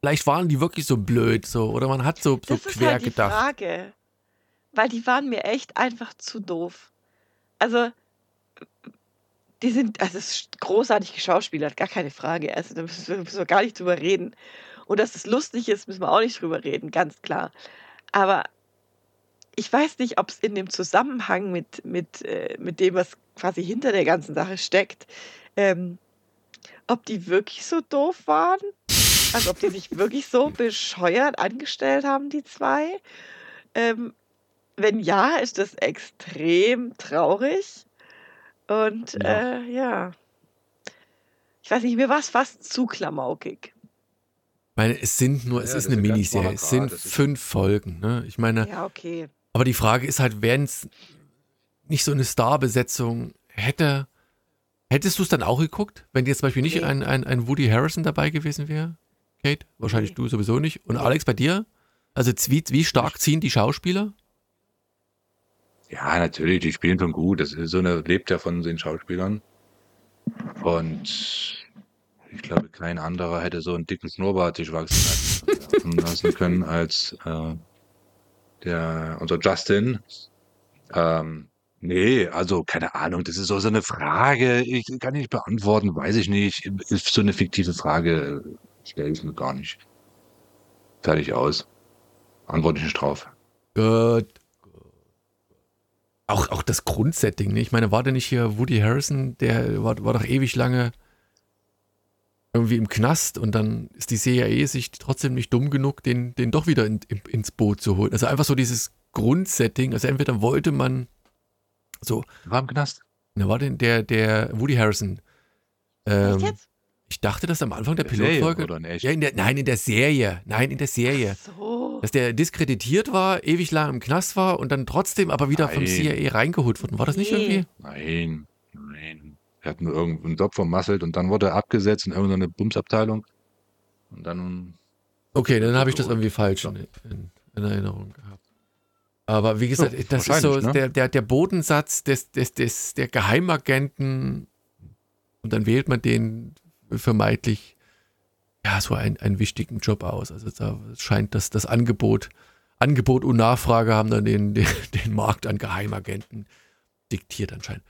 vielleicht waren die wirklich so blöd, so, oder man hat so, so Das ist quer halt die gedacht. Frage. Weil die waren mir echt einfach zu doof. Also, die sind, also es ist großartig geschauspielert, gar keine Frage. Also da müssen wir, müssen wir gar nicht drüber reden. Und dass es lustig ist, müssen wir auch nicht drüber reden, ganz klar. Aber ich weiß nicht, ob es in dem Zusammenhang mit, mit, äh, mit dem, was quasi hinter der ganzen Sache steckt, ähm, ob die wirklich so doof waren. Also ob die sich wirklich so bescheuert angestellt haben, die zwei. Ähm, wenn ja, ist das extrem traurig. Und Ja. äh, ja. Ich weiß nicht, mir war es fast zu klamaukig. Ich meine, es sind nur, es Ja, ist eine Miniserie, es sind fünf Folgen. Ne? Ich meine, Ja, okay. aber die Frage ist halt, wenn es nicht so eine Starbesetzung hätte, hättest du es dann auch geguckt, wenn jetzt zum Beispiel nicht Nee. ein, ein, ein Woody Harrison dabei gewesen wäre? Kate? Wahrscheinlich Nee. du sowieso nicht. Und Nee. Alex, bei dir? Also wie, wie stark ziehen die Schauspieler? Ja, natürlich, die spielen schon gut. Das ist so eine, lebt ja von den Schauspielern. Und ich glaube, kein anderer hätte so einen dicken Schnurrbart sich wachsen lassen- können als äh, der, unser Justin. Ähm, nee, also keine Ahnung, das ist so, eine Frage, ich kann nicht beantworten, weiß ich nicht. Ist so eine fiktive Frage, stelle ich mir gar nicht. Fertig aus. Antworte ich nicht drauf. Gut. Auch, auch das Grundsetting, ne? Ich meine, war der nicht hier Woody Harrison, der war, war doch ewig lange irgendwie im Knast und dann ist die CIA sich trotzdem nicht dumm genug, den, den doch wieder in, in, ins Boot zu holen. Also einfach so dieses Grundsetting. Also entweder wollte man so, War im Knast. na war denn der, der Woody Harrison. Echt Ähm, jetzt? ich dachte, dass am Anfang der Der Serie Pilotfolge. oder in echt? Ja, in der, nein, in der Serie. Nein, in der Serie. So. Dass der diskreditiert war, ewig lang im Knast war und dann trotzdem aber wieder vom Nein. CIA reingeholt worden. War das nicht Nee. irgendwie? Nein. Er hat nur irgendeinen Job vermasselt und dann wurde er abgesetzt in irgendeine Bumsabteilung. Und dann. Okay, dann habe ich das irgendwie falsch in, in, in Erinnerung gehabt. Aber wie gesagt, Ja, das ist so ne? der, der, der Bodensatz des, des, des, der Geheimagenten und dann wählt man den vermeintlich ja, so einen, einen wichtigen Job aus. Also da scheint das, das Angebot, Angebot und Nachfrage haben dann den, den, den Markt an Geheimagenten diktiert anscheinend.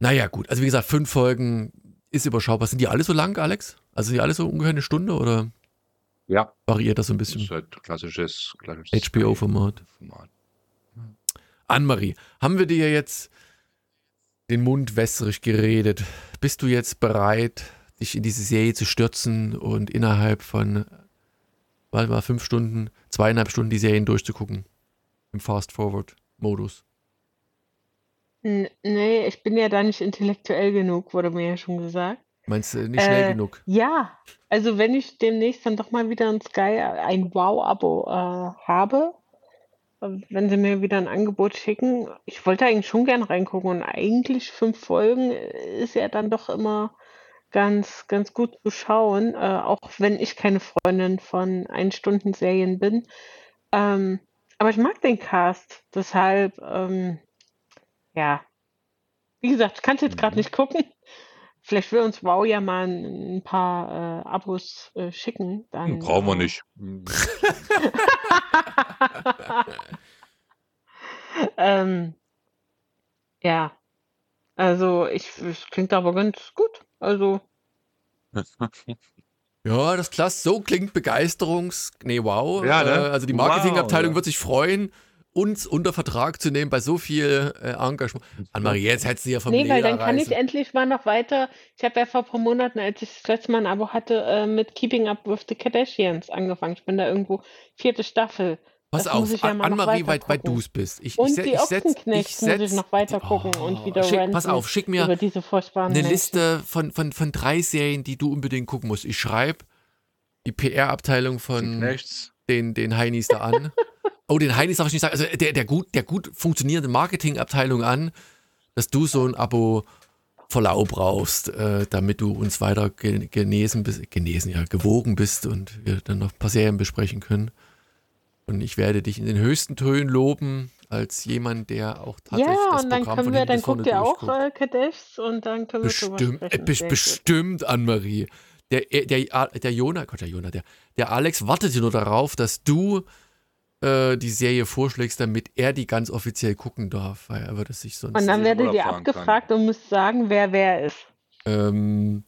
Naja, gut. Also wie gesagt, fünf Folgen ist überschaubar. Sind die alle so lang, Alex? Also sind die alle so ungefähr eine Stunde oder Ja. variiert das so ein Das ist bisschen? halt klassisches, klassisches HBO-Format. Format. Annemarie, haben wir dir jetzt den Mund wässrig geredet? Bist du jetzt bereit, dich in diese Serie zu stürzen und innerhalb von, warte mal, fünf Stunden, zweieinhalb Stunden die Serien durchzugucken? Im Fast-Forward-Modus. N nee, ich bin ja da nicht intellektuell genug, wurde mir ja schon gesagt. Meinst du nicht schnell Äh, genug? Ja, also wenn ich demnächst dann doch mal wieder ein Sky, ein Wow-Abo äh, habe, wenn sie mir wieder ein Angebot schicken, ich wollte eigentlich schon gern reingucken und eigentlich fünf Folgen ist ja dann doch immer ganz, ganz gut zu schauen, äh, auch wenn ich keine Freundin von Ein-Stunden-Serien bin. Ähm, aber ich mag den Cast, deshalb, ähm, ja. Wie gesagt, ich kann es jetzt gerade Mhm. nicht gucken. Vielleicht will uns Wow ja mal ein, ein paar äh, Abos äh, schicken. Dann, Brauchen wir äh, nicht. ähm, ja. Also, ich, es klingt aber ganz gut. Also, Ja, das klasse. So klingt Begeisterungs... Nee, wow. Ja, ne? Äh, also die Wow, Marketingabteilung ja. wird sich freuen, uns unter Vertrag zu nehmen bei so viel äh, Engagement. Annemarie, jetzt hättest du ja vom nee, weil Leder dann kann ich reißen. endlich mal noch weiter. Ich habe ja vor ein paar Monaten, als ich das letzte Mal ein Abo hatte, äh, mit Keeping Up with the Kardashians angefangen. Ich bin da irgendwo vierte Staffel. Pass das auf, ich ja Annemarie, weil, weil du es bist. Ich, Und ich, se- die ich setz, ich Ochsenknechts muss ich setz, noch weiter gucken und wieder schick, Pass auf, schick mir über diese furchtbaren eine Menschen. Liste von, von, von drei Serien, die du unbedingt gucken musst. Ich schreibe die PR-Abteilung von den, den Heinis da an. Oh, den Heinis darf ich nicht sagen. Also der, der, gut, der gut funktionierende Marketingabteilung an, dass du so ein Abo Verlau brauchst, äh, damit du uns weiter ge genesen bist, genesen, ja, gewogen bist und wir dann noch ein paar Serien besprechen können. Und ich werde dich in den höchsten Tönen loben, als jemand, der auch tatsächlich Ja, das und dann Programm können von wir, hinten dann bis vorne guckt ihr auch äh, und dann können wir drüber Bestimmt, äh, sprechen. gut. bestimmt, Anne-Marie. Der, äh, der, der, der Jona, Gott, der Jona, der, der Alex wartet ja nur darauf, dass du äh, die Serie vorschlägst, damit er die ganz offiziell gucken darf, weil er würde sich sonst. Und dann werdet ihr fahren kann. abgefragt und müsst sagen, wer wer ist. Ähm,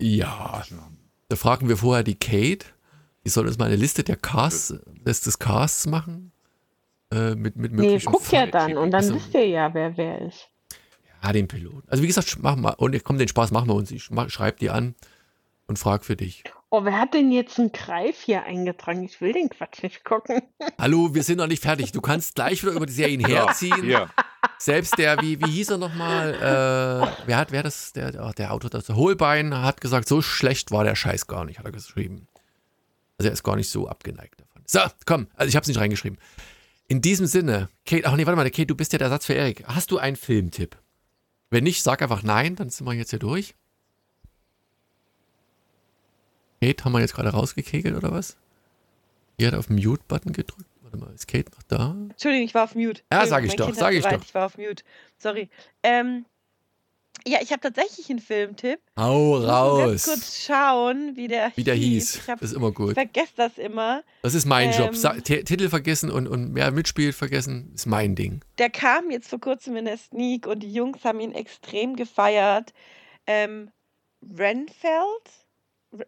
ja, da fragen wir vorher die Kate. Die soll uns mal eine Liste der Casts, des, Casts machen. Äh, mit, mit Nee, möglichen guckt ja Fall- dann und dann Achso. wisst ihr ja, wer wer ist. Ja, den Piloten. Also wie gesagt, sch- mach mal, und komm, den Spaß machen wir uns. Ich schreib die an und frag für dich. Oh, wer hat denn jetzt einen Greif hier eingetragen? Ich will den Quatsch nicht gucken. Hallo, wir sind noch nicht fertig. Du kannst gleich wieder über die Serien herziehen. Hier. Selbst der, wie, wie hieß er nochmal? Äh, wer hat, wer das, der, ach, der Autor, das Holbein hat gesagt, so schlecht war der Scheiß gar nicht, hat er geschrieben. Also er ist gar nicht so abgeneigt davon. So, komm, also ich hab's nicht reingeschrieben. In diesem Sinne, Kate, ach nee, warte mal, Kate, du bist ja der Ersatz für Erik. Hast du einen Filmtipp? Wenn nicht, sag einfach nein, dann sind wir jetzt hier durch. Kate, haben wir jetzt gerade rausgekegelt oder was? Die hat auf den Mute-Button gedrückt. Warte mal, ist Kate noch da? Entschuldigung, ich war auf Mute. Ja, sag ich doch, sag ich geweint, doch. Ich war auf Mute. Sorry. Ähm, ja, ich habe tatsächlich einen Filmtipp. Hau Ich muss raus! kurz schauen, wie der Wie der hieß. Hab, Das ist immer ich gut. vergesse das immer. Das ist mein Job. Ähm, Sa T- Titel vergessen und, und wer mitspielt vergessen, ist mein Ding. Der kam jetzt vor kurzem in der Sneak und die Jungs haben ihn extrem gefeiert. Ähm, Renfeld?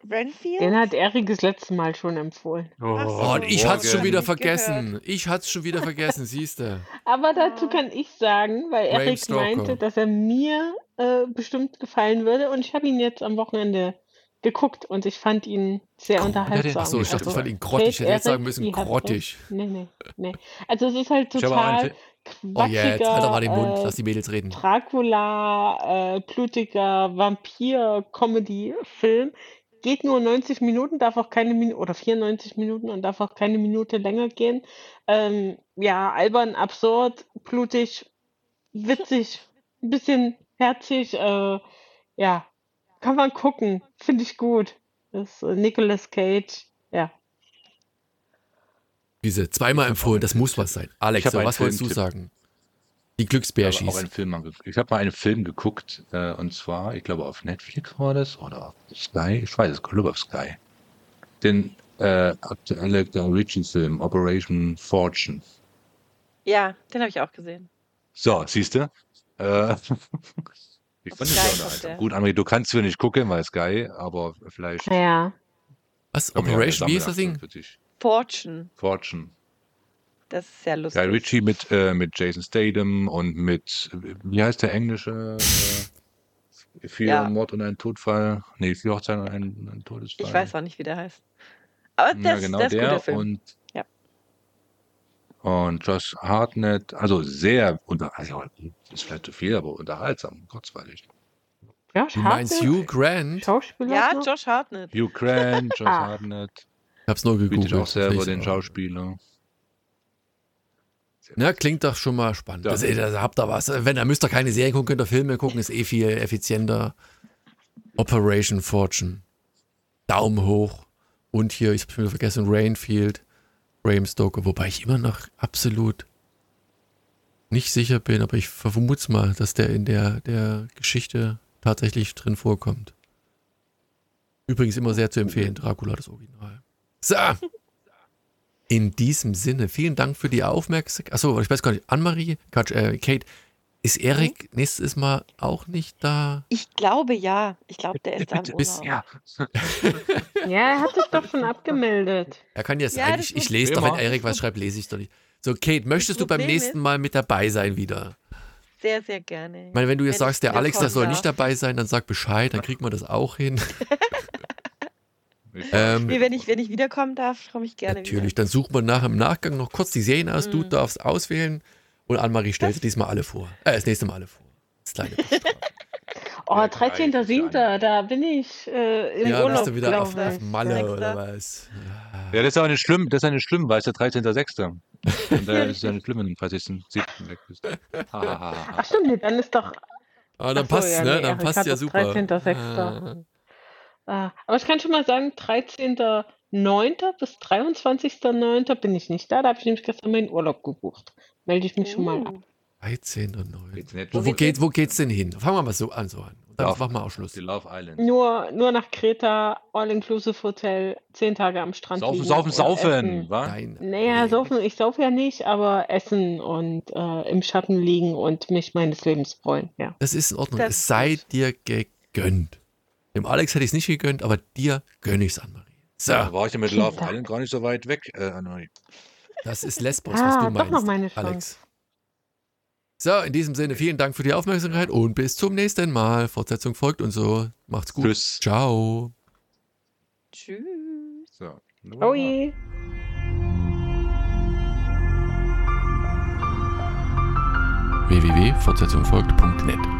Renfield? Den hat Erik das letzte Mal schon empfohlen. Ach so. Oh, und ich Morgen. hat's schon wieder vergessen. Ich hat's schon wieder vergessen, siehst du. Aber dazu kann ich sagen, weil Erik meinte, dass er mir äh, bestimmt gefallen würde. Und ich habe ihn jetzt am Wochenende geguckt und ich fand ihn sehr unterhaltsam. Achso, ich dachte, ich Also, fand ihn grottig. Ich hätte jetzt sagen müssen, grottig. Nee, nee, nee. Also es ist halt Ich total Tipp. Oh, jetzt, halt doch mal den Mund, äh, lass die Mädels reden. Dracula, äh, blutiger Vampir-Comedy-Film. Geht nur 90 Minuten, darf auch keine Minute, oder 94 Minuten und darf auch keine Minute länger gehen. Ähm, ja, albern, absurd, blutig, witzig, ein bisschen herzig, äh, ja, kann man gucken, finde ich gut. Das ist äh, Nicolas Cage, ja. Diese zweimal empfohlen, das muss was sein. Alex, was wolltest du sagen? Die Ich habe Glücksbärschis. einen Film angeguckt. Ich habe mal einen Film geguckt, äh, und zwar, ich glaube, auf Netflix war das oder auf Sky. Ich weiß es, glaube auf Sky. Den äh, aktuelle Guy Ritchie-Film Operation Fortune. Ja, den habe ich auch gesehen. So, siehst du? Äh, ich fand Sky den der. Gut, André, du kannst wir nicht gucken, weil Sky, aber vielleicht. Naja, Was? ja Operation, wie ist das Ding? für dich. Fortune, Fortune. Das ist sehr lustig. Guy Ritchie mit, äh, mit Jason Statham und mit, wie heißt der englische? Äh, vier Ja. Mord und ein Todfall. Nee, vier Hochzeiten und ein, ein Todesfall. Ich weiß auch nicht, wie der heißt. Aber Ja, das, genau das ist der guter Film. und Ja. und Josh Hartnett, also sehr unter, also ist vielleicht zu viel, aber unterhaltsam, kurzweilig. ja, Du meinst schade. Hugh Grant? Schauspieler? Ja, noch? Josh Hartnett. Hugh Grant, Josh Ah. Hartnett, Ich hab's nur bietet gegoogelt. auch selber den auch. Schauspieler. Ja, klingt doch schon mal spannend. Ja. Das, ey, da habt ihr was. Wenn ihr müsst ihr keine Serien gucken, könnt ihr Filme gucken, ist eh viel effizienter. Operation Fortune. Daumen hoch. Und hier, ich hab's wieder vergessen, Rainfield, Bram Stoker, wobei ich immer noch absolut nicht sicher bin, aber ich vermute mal, dass der in der, der Geschichte tatsächlich drin vorkommt. Übrigens immer sehr zu empfehlen, Dracula, das Original. So. In diesem Sinne, vielen Dank für die Aufmerksamkeit. Achso, ich weiß gar nicht, Anne-Marie, Quatsch, äh, Kate, ist Erik nächstes Mal auch nicht da? Ich glaube ja. Ich glaube, der ist am Urlaub. Ja. Ja, er hat sich doch schon abgemeldet. Er kann jetzt Ja, sein, das ich, lese doch, wenn Immer. Erik was schreibt, lese ich doch nicht. So, Kate, möchtest du beim nächsten ist- Mal mit dabei sein wieder? Sehr, sehr gerne. Ich meine, wenn du jetzt Wenn sagst, der Alex, der soll darf. nicht dabei sein, dann sag Bescheid, dann kriegt man das auch hin. Ähm, wenn ich, wenn ich wiederkommen darf, komme ich gerne Natürlich, dann suchen wir nachher im Nachgang noch kurz die Serien aus. Du Mhm. darfst auswählen und Anne-Marie stellt sie diesmal alle vor. Äh, das nächste Mal alle vor. Das kleine. Oh, Ja, 13.07. Da bin ich äh, im Ja, bist Urlaub, du wieder auf, glaube auf ich. Malle Sechster. oder was? Ja, das ist aber nicht schlimm, das ist ja nicht schlimm, weil es der 13.06. Und da ist es ja nicht schlimm, wenn du am 30.07. weg bist. Ha. Ach stimmt, nee, dann ist doch. Ah, dann passt ja, ne? nee, Dann passt ja super. 13.06.. Ah, aber ich kann schon mal sagen, 13.09. bis 23.09. bin ich nicht da. Da habe ich nämlich gestern meinen Urlaub gebucht. Melde ich mich schon mal ab. Uh, 13 und 9. Geht's nicht Wo, schon wo, geht, wo geht's denn hin? Fangen wir mal so an. So an. Dann Love- machen wir auch Schluss. Die Love Island. Nur, nur nach Kreta, All-Inclusive Hotel, zehn Tage am Strand. Saufen, liegen saufen, und saufen? Nein. Naja, nee. saufen, ich sauf ja nicht, aber essen und äh, im Schatten liegen und mich meines Lebens freuen, ja. Das ist in Ordnung. Das es sei dir gegönnt. Dem Alex hätte ich es nicht gegönnt, aber dir gönne ich es, Annemarie. So. Da war ich ja mit Love Dank. Island gar nicht so weit weg, äh, Annemarie. Das ist Lesbos, ah, was du meinst, noch meine Alex. So, in diesem Sinne, vielen Dank für die Aufmerksamkeit und bis zum nächsten Mal. Fortsetzung folgt und so. Macht's gut. Tschüss. Ciao. Tschüss. So. Oi. www.fortsetzungfolgt.net